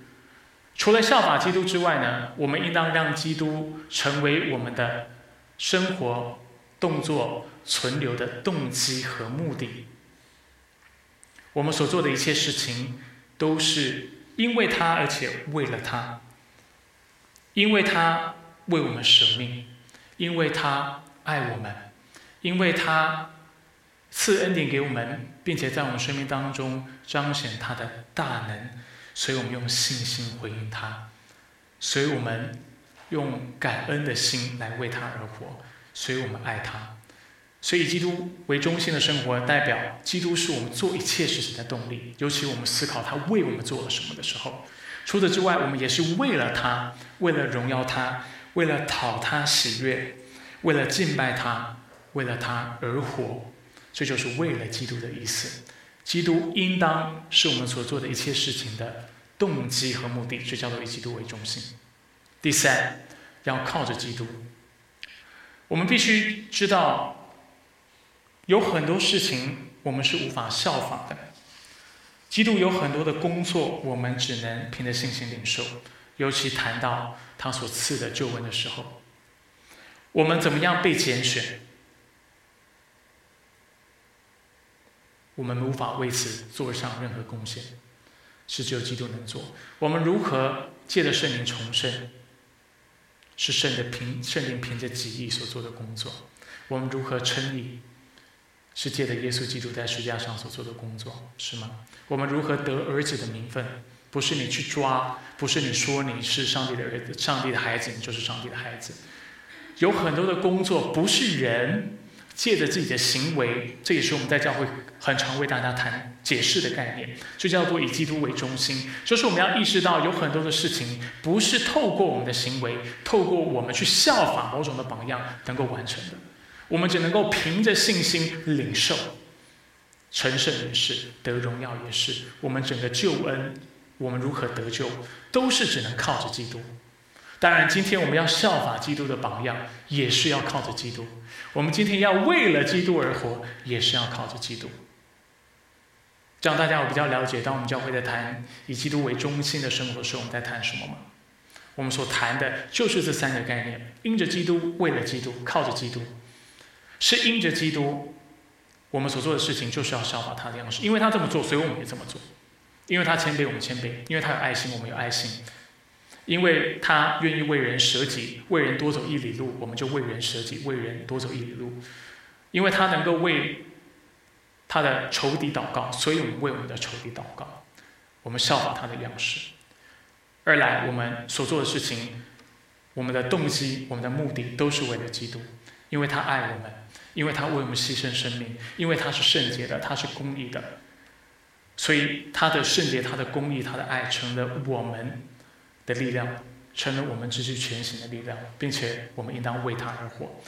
除了效法基督之外呢，我们应当让基督成为我们的生活、动作、存留的动机和目的。我们所做的一切事情，都是因为他，而且为了他，因为他为我们舍命，因为他爱我们，因为他赐恩典给我们，并且在我们生命当中彰显他的大能。所以我们用信心回应他，所以我们用感恩的心来为他而活，所以我们爱他。所以基督为中心的生活，代表基督是我们做一切事情的动力。尤其我们思考他为我们做了什么的时候，除此之外，我们也是为了他，为了荣耀他，为了讨他喜悦，为了敬拜他，为了他而活。这就是为了基督的意思。基督应当是我们所做的一切事情的动机和目的，这叫做以基督为中心。第三，要靠着基督。我们必须知道，有很多事情我们是无法效仿的。基督有很多的工作，我们只能凭着信心领受。尤其谈到他所赐的救恩的时候，我们怎么样被拣选？我们无法为此做上任何贡献，是只有基督能做。我们如何借着圣灵重生？是圣的凭圣灵凭着己意所做的工作。我们如何称义？是借着耶稣基督在十字架上所做的工作，是吗？我们如何得儿子的名分？不是你去抓，不是你说你是上帝的儿子、上帝的孩子，你就是上帝的孩子。有很多的工作不是人。借着自己的行为，这也是我们在教会很常为大家谈解释的概念，就叫做以基督为中心。就是我们要意识到，有很多的事情不是透过我们的行为，透过我们去效仿某种的榜样能够完成的。我们只能够凭着信心领受，成圣也是，得荣耀也是。我们整个救恩，我们如何得救，都是只能靠着基督。当然，今天我们要效法基督的榜样，也是要靠着基督。我们今天要为了基督而活，也是要靠着基督。这样大家有比较了解，当我们教会在谈以基督为中心的生活时，我们在谈什么吗？我们所谈的就是这三个概念：因着基督，为了基督，靠着基督。是因着基督，我们所做的事情就是要效法他的样式，因为他这么做，所以我们也这么做；因为他谦卑，我们谦卑；因为他有爱心，我们有爱心。因为他愿意为人舍己，为人多走一里路，我们就为人舍己，为人多走一里路。因为他能够为他的仇敌祷告，所以我们为我们的仇敌祷告。我们效仿他的样式。二来，我们所做的事情，我们的动机、我们的目的，都是为了基督。因为他爱我们，因为他为我们牺牲生命，因为他是圣洁的，他是公义的，所以他的圣洁、他的公义、他的爱，成了我们。的力量成了我们继续前行的力量，并且我们应当为他而活，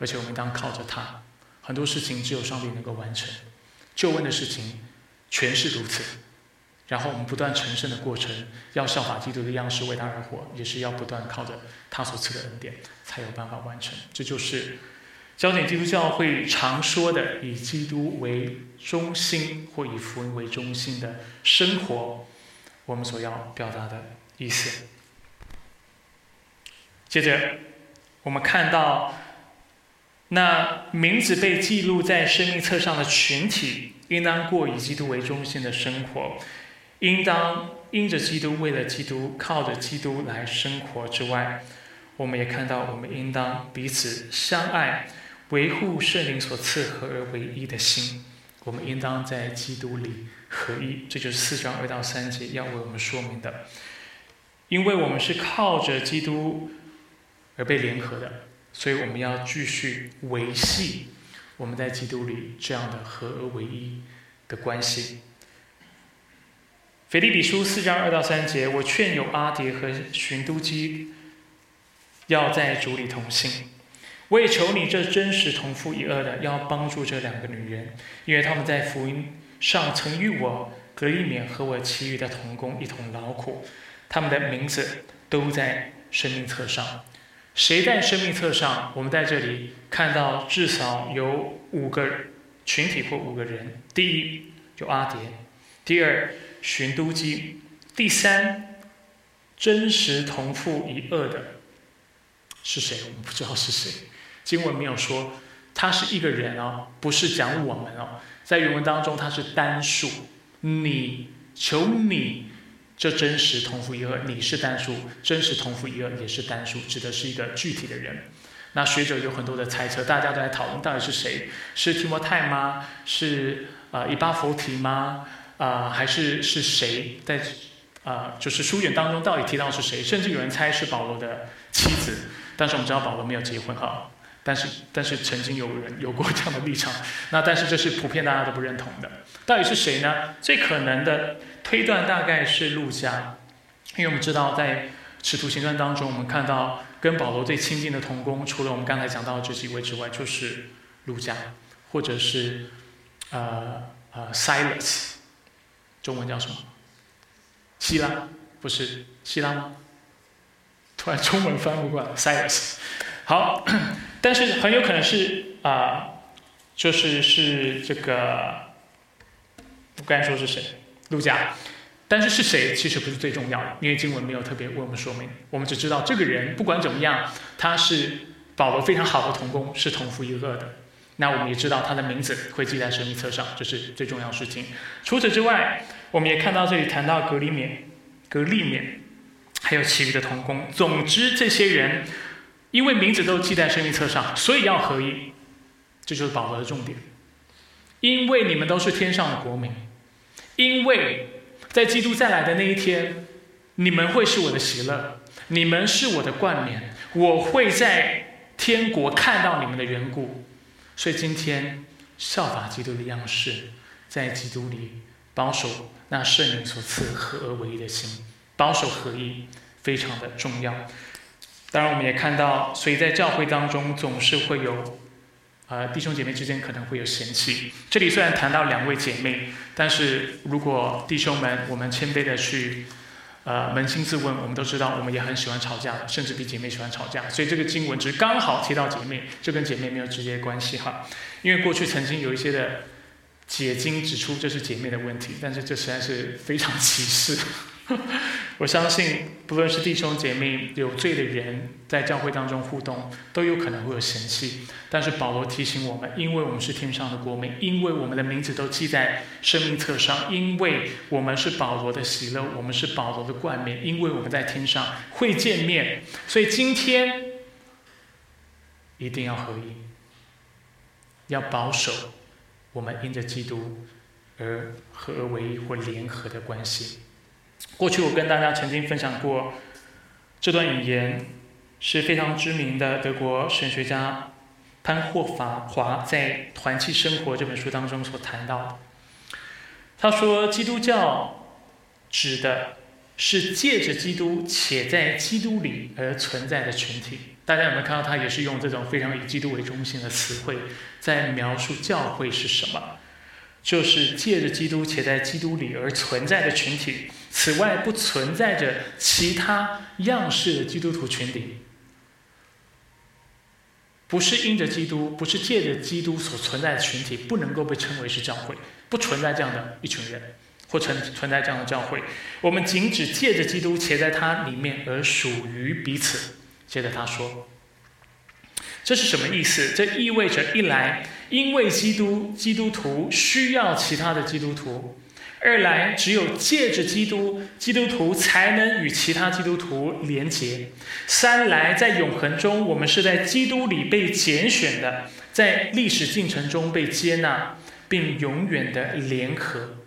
而且我们应当靠着他。很多事情只有上帝能够完成，救恩的事情全是如此。然后我们不断成圣的过程，要效法基督的样式为他而活，也是要不断靠着他所赐的恩典才有办法完成。这就是焦点基督教会常说的以基督为中心或以福音为中心的生活，我们所要表达的。意思。接着，我们看到，那名字被记录在生命册上的群体，应当过以基督为中心的生活，应当因着基督，为了基督，靠着基督来生活之外，我们也看到，我们应当彼此相爱，维护圣灵所赐合而为一的心。我们应当在基督里合一。这就是四章二到三节要为我们说明的。因为我们是靠着基督而被联合的，所以我们要继续维系我们在基督里这样的合而为一的关系。腓立比书四章二到三节，我劝有阿蝶和寻都基要在主里同行。我也求你这真实同父一二的，要帮助这两个女人，因为他们在福音上曾与我格利勉和我其余的同工一同劳苦。他们的名字都在生命册上，谁在生命册上？我们在这里看到至少有五个群体或五个人。第一，有阿蝶；第二，寻都基；第三，真实同父一二的是谁？我们不知道是谁。经文没有说他是一个人哦，不是讲我们哦。在原文当中，他是单数。你求你这真实同父一二，你是单数，真实同父一二也是单数，指的是一个具体的人。那学者有很多的猜测，大家都在讨论到底是谁？是提摩太吗？是啊，以巴弗提吗？啊，还是是谁在啊？就是书卷当中到底提到是谁？甚至有人猜是保罗的妻子，但是我们知道保罗没有结婚哈。但是但是曾经有人有过这样的立场，那但是这是普遍大家都不认同的。到底是谁呢？最可能的推断大概是路加，因为我们知道在使徒行传当中，我们看到。跟保罗最亲近的同工，除了我们刚才讲到的这几位之外，就是路加，或者是呃呃 Silas，中文叫什么？希拉？不是希拉吗？突然中文翻不过来，Silas。好，(clears throat) 但是很有可能是啊，就是是这个，我刚才说是谁？路加。但是是谁其实不是最重要的，因为经文没有特别为我们说明。我们只知道这个人不管怎么样，他是保罗非常好的同工，是同父异母的。那我们也知道他的名字会记在生命册上，这是最重要的事情。除此之外，我们也看到这里谈到格里免、格利免，还有其余的同工。总之，这些人因为名字都记在生命册上，所以要合一。这就是保罗的重点。因为你们都是天上的国民，因为。在基督再来的那一天，你们会是我的喜乐，你们是我的冠冕，我会在天国看到你们的缘故。所以今天效法基督的样式，在基督里保守那圣灵所赐合而为一的心，保守合一非常的重要。当然，我们也看到，所以在教会当中总是会有。呃，弟兄姐妹之间可能会有嫌弃。这里虽然谈到两位姐妹，但是如果弟兄们我们谦卑的去，呃，扪心自问，我们都知道我们也很喜欢吵架的，甚至比姐妹喜欢吵架。所以这个经文只是刚好提到姐妹，这跟姐妹没有直接关系哈。因为过去曾经有一些的解经指出这是姐妹的问题，但是这实在是非常歧视。(laughs) 我相信，不论是弟兄姐妹有罪的人，在教会当中互动，都有可能会有嫌弃。但是保罗提醒我们，因为我们是天上的国民，因为我们的名字都记在生命册上，因为我们是保罗的喜乐，我们是保罗的冠冕，因为我们在天上会见面，所以今天一定要合一，要保守我们因着基督而合而为一或联合的关系。过去我跟大家曾经分享过这段语言，是非常知名的德国神学家潘霍华华在《团契生活》这本书当中所谈到。他说，基督教指的是借着基督且在基督里而存在的群体。大家有没有看到他也是用这种非常以基督为中心的词汇，在描述教会是什么？就是借着基督且在基督里而存在的群体。此外，不存在着其他样式的基督徒群体。不是因着基督，不是借着基督所存在的群体，不能够被称为是教会。不存在这样的一群人，或存存在这样的教会。我们仅只借着基督且在他里面而属于彼此。接着他说。这是什么意思？这意味着一来，因为基督基督徒需要其他的基督徒；二来，只有借着基督，基督徒才能与其他基督徒连结；三来，在永恒中，我们是在基督里被拣选的，在历史进程中被接纳，并永远的联合。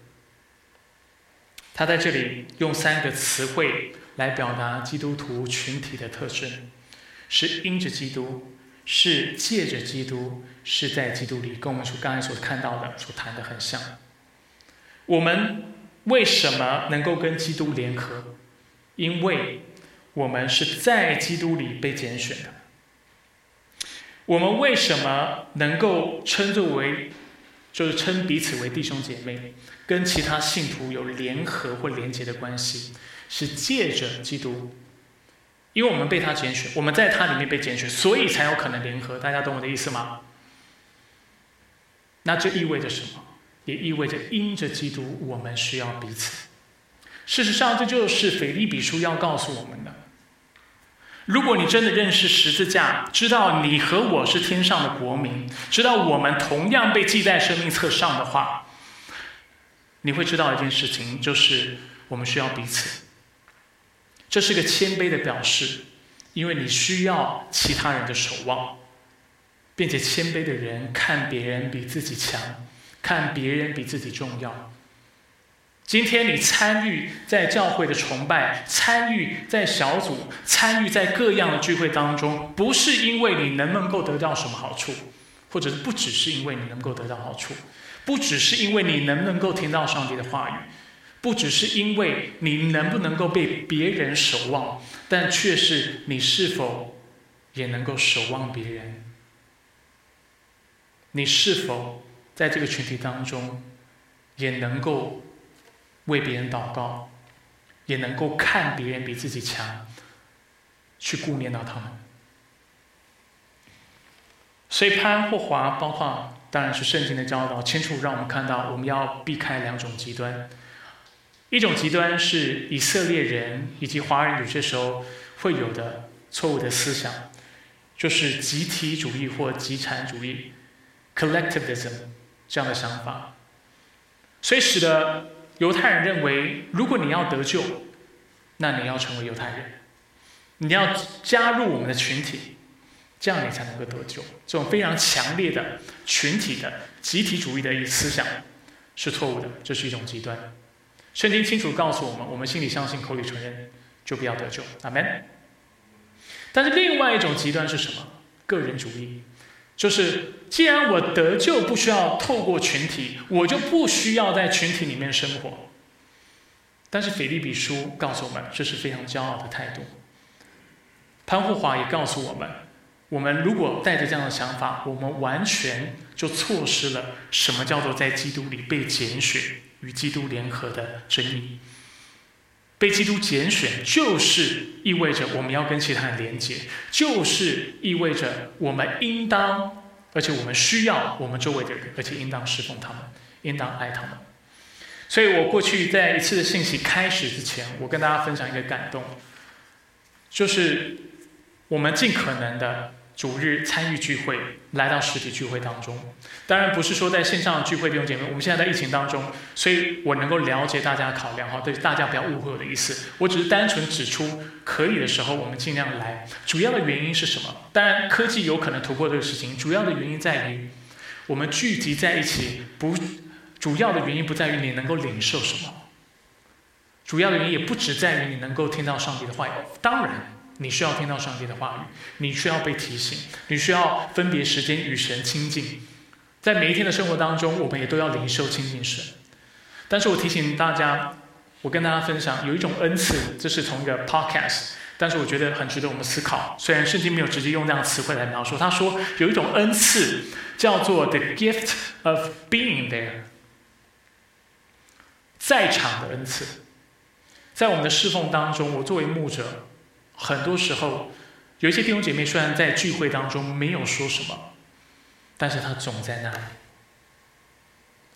他在这里用三个词汇来表达基督徒群体的特征：是因着基督。是借着基督，是在基督里，跟我们所刚才所看到的、所谈的很像。我们为什么能够跟基督联合？因为我们是在基督里被拣选的。我们为什么能够称作为，就是称彼此为弟兄姐妹，跟其他信徒有联合或连结的关系？是借着基督。因为我们被他拣选，我们在他里面被拣选，所以才有可能联合。大家懂我的意思吗？那这意味着什么？也意味着因着基督，我们需要彼此。事实上，这就是腓利比书要告诉我们的。如果你真的认识十字架，知道你和我是天上的国民，知道我们同样被记在生命册上的话，你会知道一件事情，就是我们需要彼此。这是个谦卑的表示，因为你需要其他人的守望，并且谦卑的人看别人比自己强，看别人比自己重要。今天你参与在教会的崇拜，参与在小组，参与在各样的聚会当中，不是因为你能不能够得到什么好处，或者不只是因为你能够得到好处，不只是因为你能不能够听到上帝的话语，不只是因为你能不能够被别人守望，但却是你是否也能够守望别人？你是否在这个群体当中也能够？为别人祷告，也能够看别人比自己强，去顾念到他们。所以潘或华，包括当然是圣经的教导，清楚让我们看到，我们要避开两种极端。一种极端是以色列人以及华人有些时候会有的错误的思想，就是集体主义或集产主义 （collectivism） 这样的想法，所以使得。犹太人认为，如果你要得救，那你要成为犹太人，你要加入我们的群体，这样你才能够得救。这种非常强烈的群体的集体主义的一思想是错误的，这是一种极端。圣经清楚告诉我们，我们心里相信，口里承认，就不要得救。阿门。但是另外一种极端是什么？个人主义。就是，既然我得救不需要透过群体，我就不需要在群体里面生活。但是腓利比书告诉我们，这是非常骄傲的态度。潘护华也告诉我们，我们如果带着这样的想法，我们完全就错失了什么叫做在基督里被拣选与基督联合的真义。被基督拣选，就是意味着我们要跟其他人连接，就是意味着我们应当，而且我们需要我们周围的人，而且应当侍奉他们，应当爱他们。所以我过去在一次的信息开始之前，我跟大家分享一个感动，就是我们尽可能的。主日参与聚会，来到实体聚会当中。当然不是说在线上聚会弟兄姐妹，我们现在在疫情当中，所以我能够了解大家的考量哈，对大家不要误会我的意思。我只是单纯指出，可以的时候我们尽量来。主要的原因是什么？当然科技有可能突破这个事情，主要的原因在于我们聚集在一起，不，主要的原因不在于你能够领受什么，主要的原因也不只在于你能够听到上帝的话语。当然。你需要听到上帝的话语，你需要被提醒，你需要分别时间与神亲近。在每一天的生活当中，我们也都要灵修亲近神。但是我提醒大家，我跟大家分享有一种恩赐，这是从一个 podcast，但是我觉得很值得我们思考。虽然圣经没有直接用那样词汇来描述，他说有一种恩赐叫做 the gift of being there，在场的恩赐。在我们的侍奉当中，我作为牧者。很多时候，有一些弟兄姐妹虽然在聚会当中没有说什么，但是他总在那里，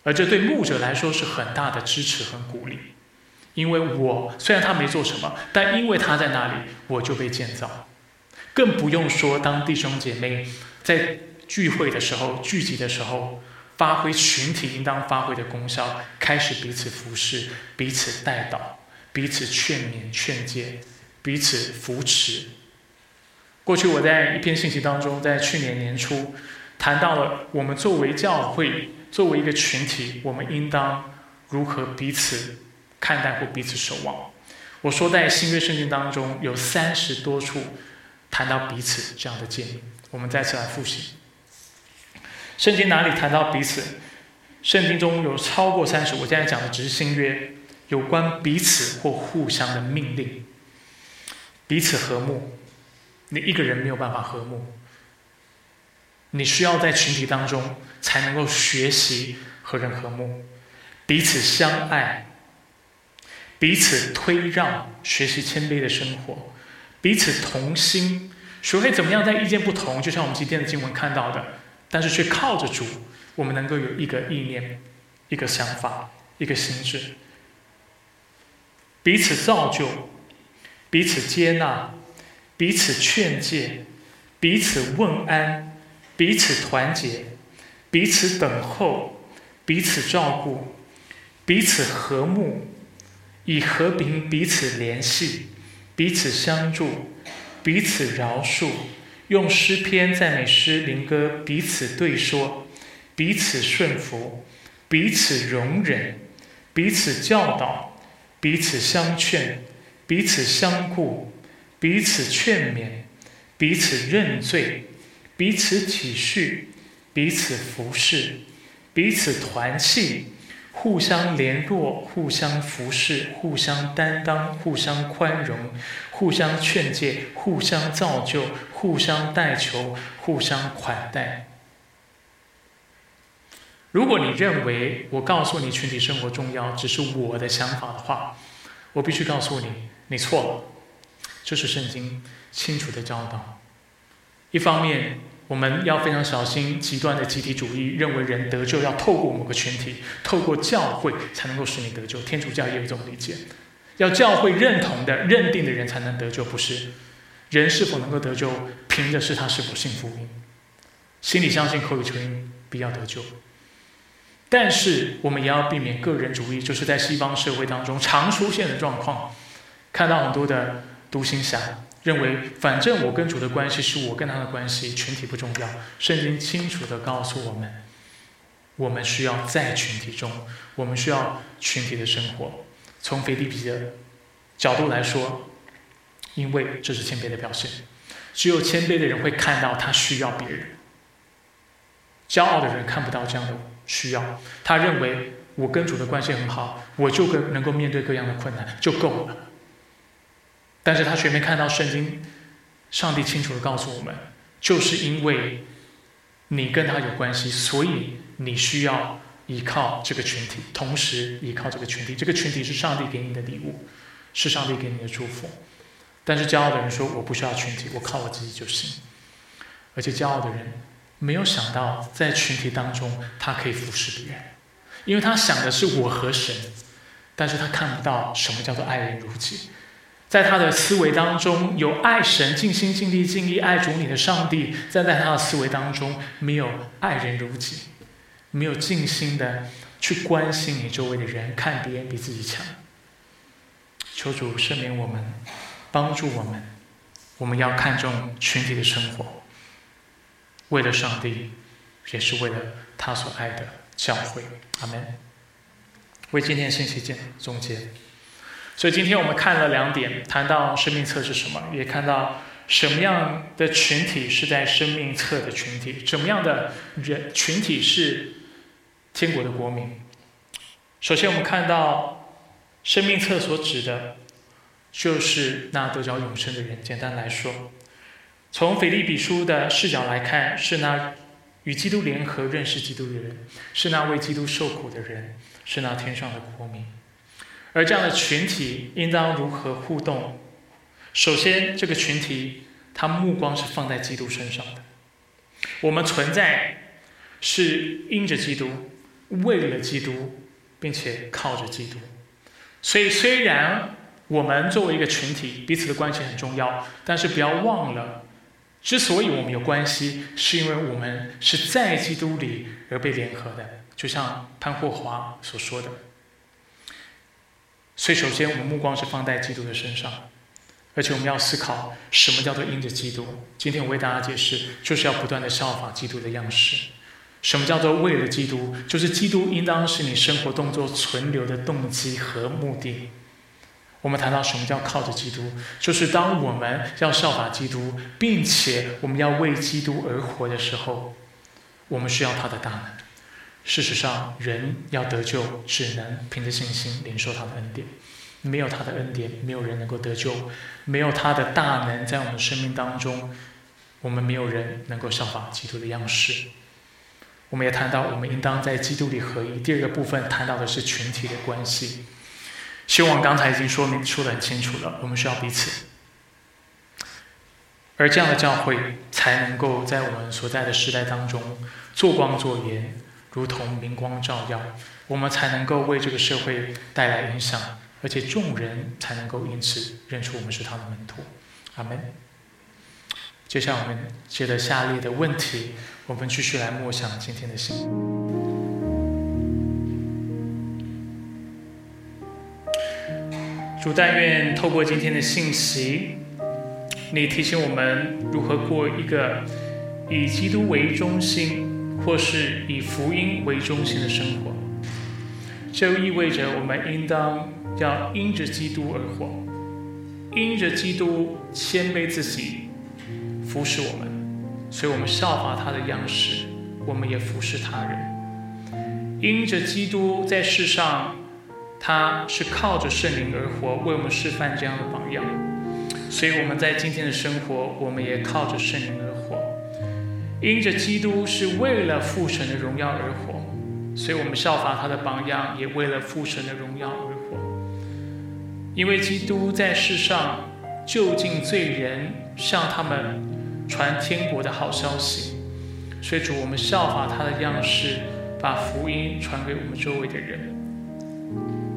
而这对牧者来说是很大的支持和鼓励。因为我虽然他没做什么，但因为他在那里，我就被建造。更不用说当弟兄姐妹在聚会的时候、聚集的时候，发挥群体应当发挥的功效，开始彼此服侍、彼此带导、彼此劝勉、劝诫。彼此扶持。过去我在一篇信息当中，在去年年初谈到了我们作为教会，作为一个群体，我们应当如何彼此看待或彼此守望。我说在新约圣经当中有三十多处谈到彼此这样的建议。我们再次来复习，圣经哪里谈到彼此？圣经中有超过三十，我现在讲的只是新约有关彼此或互相的命令。彼此和睦，你一个人没有办法和睦。你需要在群体当中才能够学习和人和睦，彼此相爱，彼此推让，学习谦卑的生活，彼此同心，学会怎么样在意见不同，就像我们今天的经文看到的，但是却靠着主，我们能够有一个意念、一个想法、一个心智。
彼此造就，彼此接纳，彼此劝诫，彼此问安，彼此团结，彼此等候，彼此照顾，彼此和睦，以和平彼此联系，彼此相助，彼此饶恕，用诗篇、赞美诗、灵歌彼此对说，彼此顺服，彼此容忍，彼此教导。彼此相劝，彼此相顾，彼此劝勉，彼此认罪，彼此体恤，彼此服侍，彼此团契，互相联络，互相服侍，互相担当，互相宽容，互相劝诫，互相造就，互相代求，互相款待。如果你认为我告诉你群体生活重要只是我的想法的话，我必须告诉你，你错了。这是圣经清楚的教导。一方面，我们要非常小心极端的集体主义，认为人得救要透过某个群体，透过教会才能够使你得救。天主教也有这种理解，要教会认同的、认定的人才能得救，不是？人是否能够得救，凭的是他是否信福音，心里相信，口里承认，必要得救。但是我们也要避免个人主义，就是在西方社会当中常出现的状况。看到很多的独行侠认为，反正我跟主的关系是我跟他的关系，群体不重要。圣经清楚的告诉我们，我们需要在群体中，我们需要群体的生活。从腓立比的角度来说，因为这是谦卑的表现，只有谦卑的人会看到他需要别人，骄傲的人看不到这样的。需要，他认为我跟主的关系很好，我就跟能够面对各样的困难就够了。但是他却没看到圣经，上帝清楚的告诉我们，就是因为你跟他有关系，所以你需要依靠这个群体，同时依靠这个群体。这个群体是上帝给你的礼物，是上帝给你的祝福。但是骄傲的人说我不需要群体，我靠我自己就行。而且骄傲的人。没有想到在群体当中，他可以服侍别人，因为他想的是我和神，但是他看不到什么叫做爱人如己。在他的思维当中，有爱神、尽心尽力尽力爱主你的上帝，但在他的思维当中，没有爱人如己，没有尽心的去关心你周围的人，看别人比自己强。求主赦免我们，帮助我们，我们要看重群体的生活。为了上帝，也是为了他所爱的教会。阿门。为今天信息见总结。所以今天我们看了两点，谈到生命册是什么，也看到什么样的群体是在生命册的群体，什么样的人群体是天国的国民。首先，我们看到生命册所指的，就是那得着永生的人。简单来说。从腓利比书的视角来看，是那与基督联合、认识基督的人，是那为基督受苦的人，是那天上的国民。而这样的群体应当如何互动？首先，这个群体他目光是放在基督身上的。我们存在是因着基督，为了基督，并且靠着基督。所以，虽然我们作为一个群体，彼此的关系很重要，但是不要忘了。之所以我们有关系，是因为我们是在基督里而被联合的，就像潘霍华所说的。所以，首先我们目光是放在基督的身上，而且我们要思考什么叫做因着基督。今天我为大家解释，就是要不断的效法基督的样式。什么叫做为了基督？就是基督应当是你生活动作存留的动机和目的。我们谈到什么叫靠着基督，就是当我们要效法基督，并且我们要为基督而活的时候，我们需要他的大能。事实上，人要得救，只能凭着信心领受他的恩典。没有他的恩典，没有人能够得救；没有他的大能在我们生命当中，我们没有人能够效法基督的样式。我们也谈到，我们应当在基督里合一。第二个部分谈到的是群体的关系。希望刚才已经说明说得很清楚了，我们需要彼此，而这样的教会才能够在我们所在的时代当中做光做盐，如同明光照耀，我们才能够为这个社会带来影响，而且众人才能够因此认出我们是他的门徒。阿门。接下来我们接着下列的问题，我们继续来默想今天的信。主但愿透过今天的信息，你提醒我们如何过一个以基督为中心，或是以福音为中心的生活。这意味着我们应当要因着基督而活，因着基督谦卑自己。服侍我们，所以我们效法他的样式，我们也服侍他人。因着基督在世上，他是靠着圣灵而活，为我们示范这样的榜样。所以我们在今天的生活，我们也靠着圣灵而活。因着基督是为了父神的荣耀而活，所以我们效法他的榜样，也为了父神的荣耀而活。因为基督在世上就近罪人，向他们。传天国的好消息，所以主，我们效法他的样式，把福音传给我们周围的人。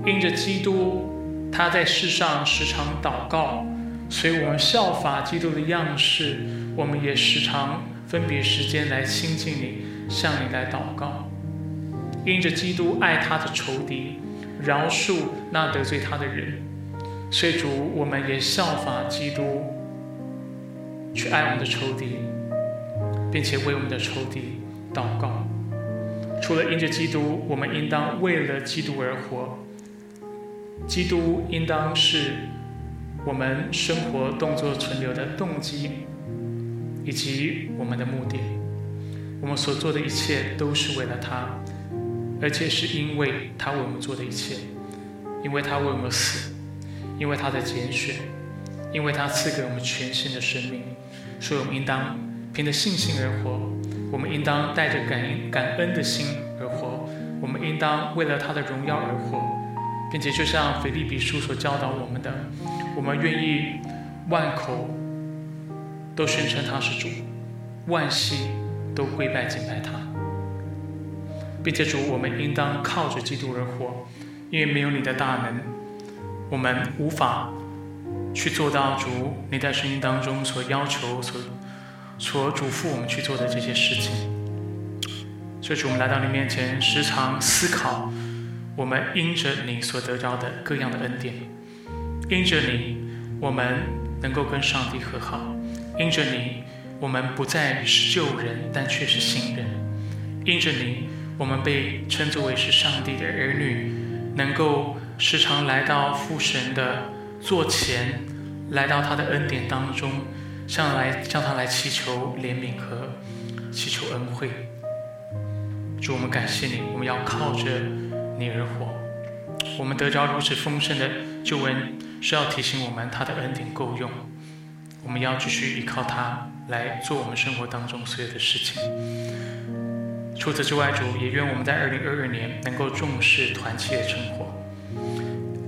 因着基督，他在世上时常祷告，所以我们效法基督的样式，我们也时常分别时间来亲近你，向你来祷告。因着基督爱他的仇敌，饶恕那得罪他的人，所以主，我们也效法基督。去爱我们的仇敌，并且为我们的仇敌祷告。除了因着基督，我们应当为了基督而活。基督应当是我们生活动作存留的动机，以及我们的目的。我们所做的一切都是为了他，而且是因为他为我们做的一切，因为他为我们死，因为他的拣选，因为他赐给我们全新的生命。所以我们应当凭着信心而活，我们应当带着感恩感恩的心而活，我们应当为了他的荣耀而活，并且就像腓立比书所教导我们的，我们愿意万口都宣称他是主，万膝都跪拜敬拜他，并且主，我们应当靠着基督而活，因为没有你的大能，我们无法。去做到主你在圣经当中所要求、所所嘱咐我们去做的这些事情。所以，主我们来到你面前，时常思考我们因着你所得着的各样的恩典，因着你，我们能够跟上帝和好；因着你，我们不再是旧人，但却是新人；因着你，我们被称作为是上帝的儿女，能够时常来到父神的。座前来到他的恩典当中，向来向他来祈求怜悯和祈求恩惠。主，我们感谢你，我们要靠着你而活。我们得着如此丰盛的救恩，是要提醒我们他的恩典够用。我们要继续依靠他来做我们生活当中所有的事情。除此之外，主也愿我们在二零二二年能够重视团契的生活，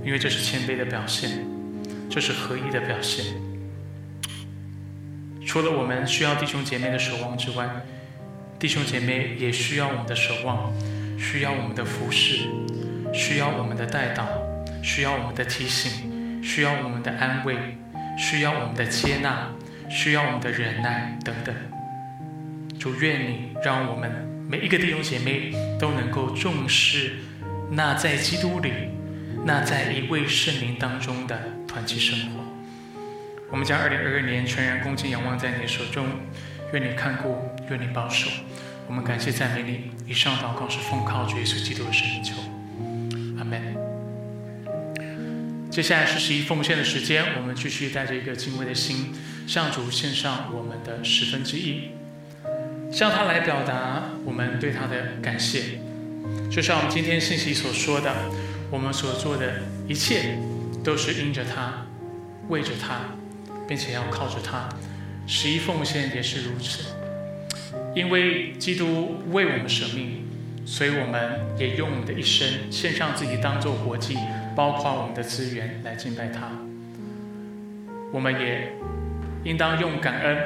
因为这是谦卑的表现。这是合一的表现。除了我们需要弟兄姐妹的守望之外，弟兄姐妹也需要我们的守望，需要我们的服侍，需要我们的带导，需要我们的提醒，需要我们的安慰，需要我们的接纳，需要我们的忍耐等等。主愿你让我们每一个弟兄姐妹都能够重视那在基督里，那在一位圣灵当中的。团契生活，我们将二零二二年全然恭敬仰望在你手中，愿你看顾，愿你保守。我们感谢赞美你。以上祷告是奉靠主耶稣基督的圣名求，接下来是十一奉献的时间，我们继续带着一个敬畏的心，向主献上我们的十分之一，向他来表达我们对他的感谢。就像我们今天信息所说的，我们所做的一切。都是因着他，为着他，并且要靠着他。十一奉献也是如此。因为基督为我们舍命，所以我们也用我们的一生献上自己当做活祭，包括我们的资源来敬拜他。我们也应当用感恩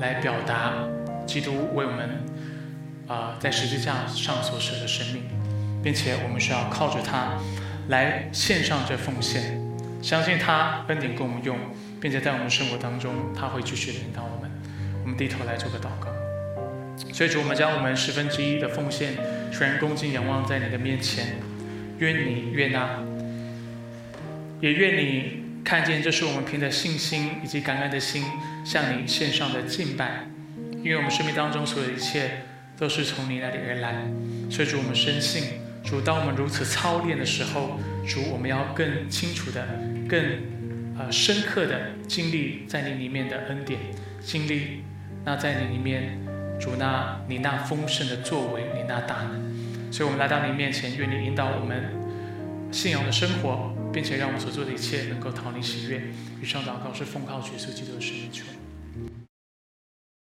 来表达基督为我们啊在十字架上所舍的生命，并且我们需要靠着他来献上这奉献，相信他恩典跟我们用，并且在我们生活当中，他会继续引导我们。我们低头来做个祷告。所以主，我们将我们十分之一的奉献，全然恭敬仰望在你的面前，愿你悦纳，也愿你看见这是我们凭着信心以及感恩的心向你献上的敬拜，因为我们生命当中所有一切都是从你那里而来。所以主，我们深信。主，当我们如此操练的时候，主，我们要更清楚的、更呃深刻的经历在你里面的恩典，经历那在你里面，主那你那丰盛的作为，你那大能。所以，我们来到你面前，愿你引导我们信仰的生活，并且让我所做的一切能够逃离喜悦。以上祷告是奉靠主耶稣基督的圣名求。